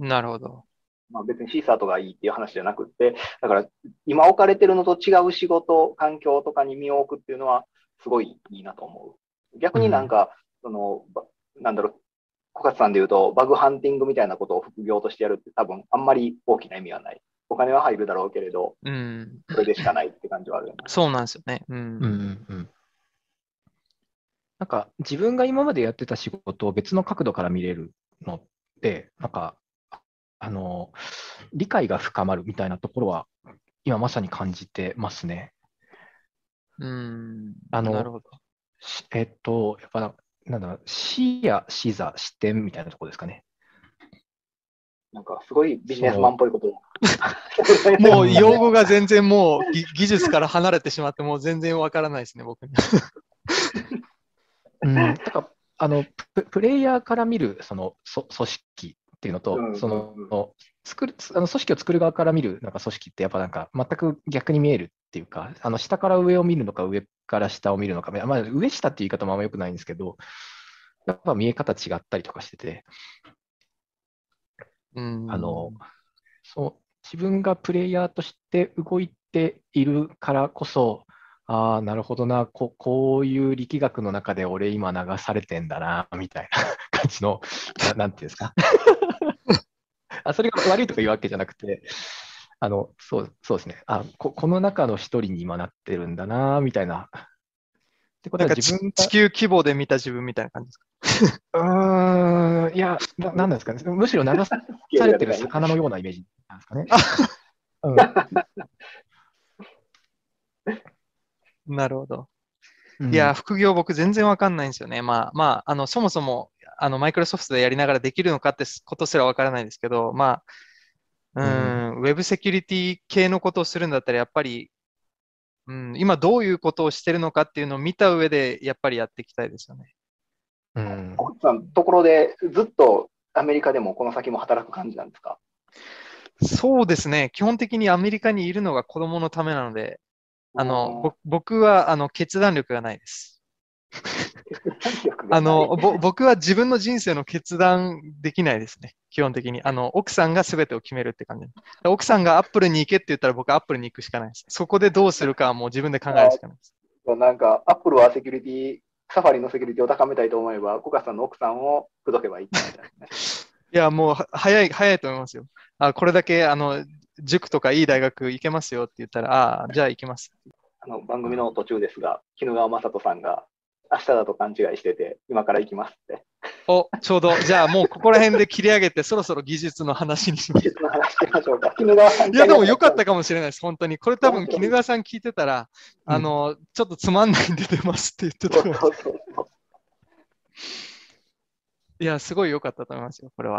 うんなるほど。まあ別にシーサーとがいいっていう話じゃなくって、だから今置かれてるのと違う仕事、環境とかに身を置くっていうのはすごいいいなと思う。逆になんか、その、ばなんだろう、小勝さんで言うと、バグハンティングみたいなことを副業としてやるって多分あんまり大きな意味はない。お金は入るだろうけれど、うん。それでしかないって感じはあるよね。そうなんですよね。うん。うんうんうんなんか自分が今までやってた仕事を別の角度から見れるのって、なんか、あの、理解が深まるみたいなところは、今まさに感じてますね。うん。あのなるほど。しえっと、やっぱな、なんだろう、視野、視座、視点みたいなところですかね。なんかすごいビジネスマンっぽいことを。もう用語が全然もうぎ 技術から離れてしまって、もう全然わからないですね、僕に。うん、だからあのププレイヤーから見るそのそ組織っていうのと、うん。その作るあの組織を作る側から見るなんか組織って、やっぱなんか全く逆に見えるっていうか、あの下から上を見るのか、上から下を見るのか、まあ、上下っていう言い方もあんま良くないんですけど、やっぱ見え方違ったりとかしてて、うん。あの、そう、自分がプレイヤーとして動いているからこそ、ああ、なるほどなこ、こういう力学の中で俺今流されてんだな、みたいな感じの、ななんていうんですか。あそれが悪いとか言うわけじゃなくて、あの、そう、そうですね。あ、こ、この中の一人に今なってるんだな、みたいな。ってことは自分が地球規模で見た自分みたいな感じですか？うーん、いや、な、なんですかね。むしろ流されてる魚のようなイメージなんですかね。うん なるほど。うんいや、副業僕全然わかんないんですよね。まあまあ、あの、そもそも、あの、マイクロソフトでやりながらできるのかってことすらわからないですけど、まあ、うん、ウェブセキュリティ系のことをするんだったら、やっぱり、うん、今どういうことをしてるのかっていうのを見た上で、やっぱりやっていきたいですよね。うんところでずっとアメリカでもこの先も働く感じなんですか？そうですね。基本的にアメリカにいるのが子供のためなので、あの、僕は、あの、決断力がないです。あの、ぼ僕は自分の人生の決断できないですね。基本的に。あの、奥さんが全てを決めるって感じ。奥さんがアップルに行けって言ったら僕はアップルに行くしかないです。そこでどうするかはもう自分で考えるしかないです。なんか、アップルはセキュリティ、サファリのセキュリティを高めたいと思えば、コカさんの奥さんを口説けばいいみたい。いや、もうは早い、早いと思いますよ。あ、これだけ、あの、塾とかいい大学行けますよって言ったら、ああ、じゃあ行きます。あの番組の途中ですが、絹川雅人さんが、明日だと勘違いしてて、今から行きますって。お、ちょうど、じゃあもうここら辺で切り上げて、そろそろ技術の話にしましょうか。いや、でもよかったかもしれないです、本当に。これ多分、絹川さん聞いてたら、うんあの、ちょっとつまんないんで出ますって言ってた。いや、すごい良かったと思いますよ、これは。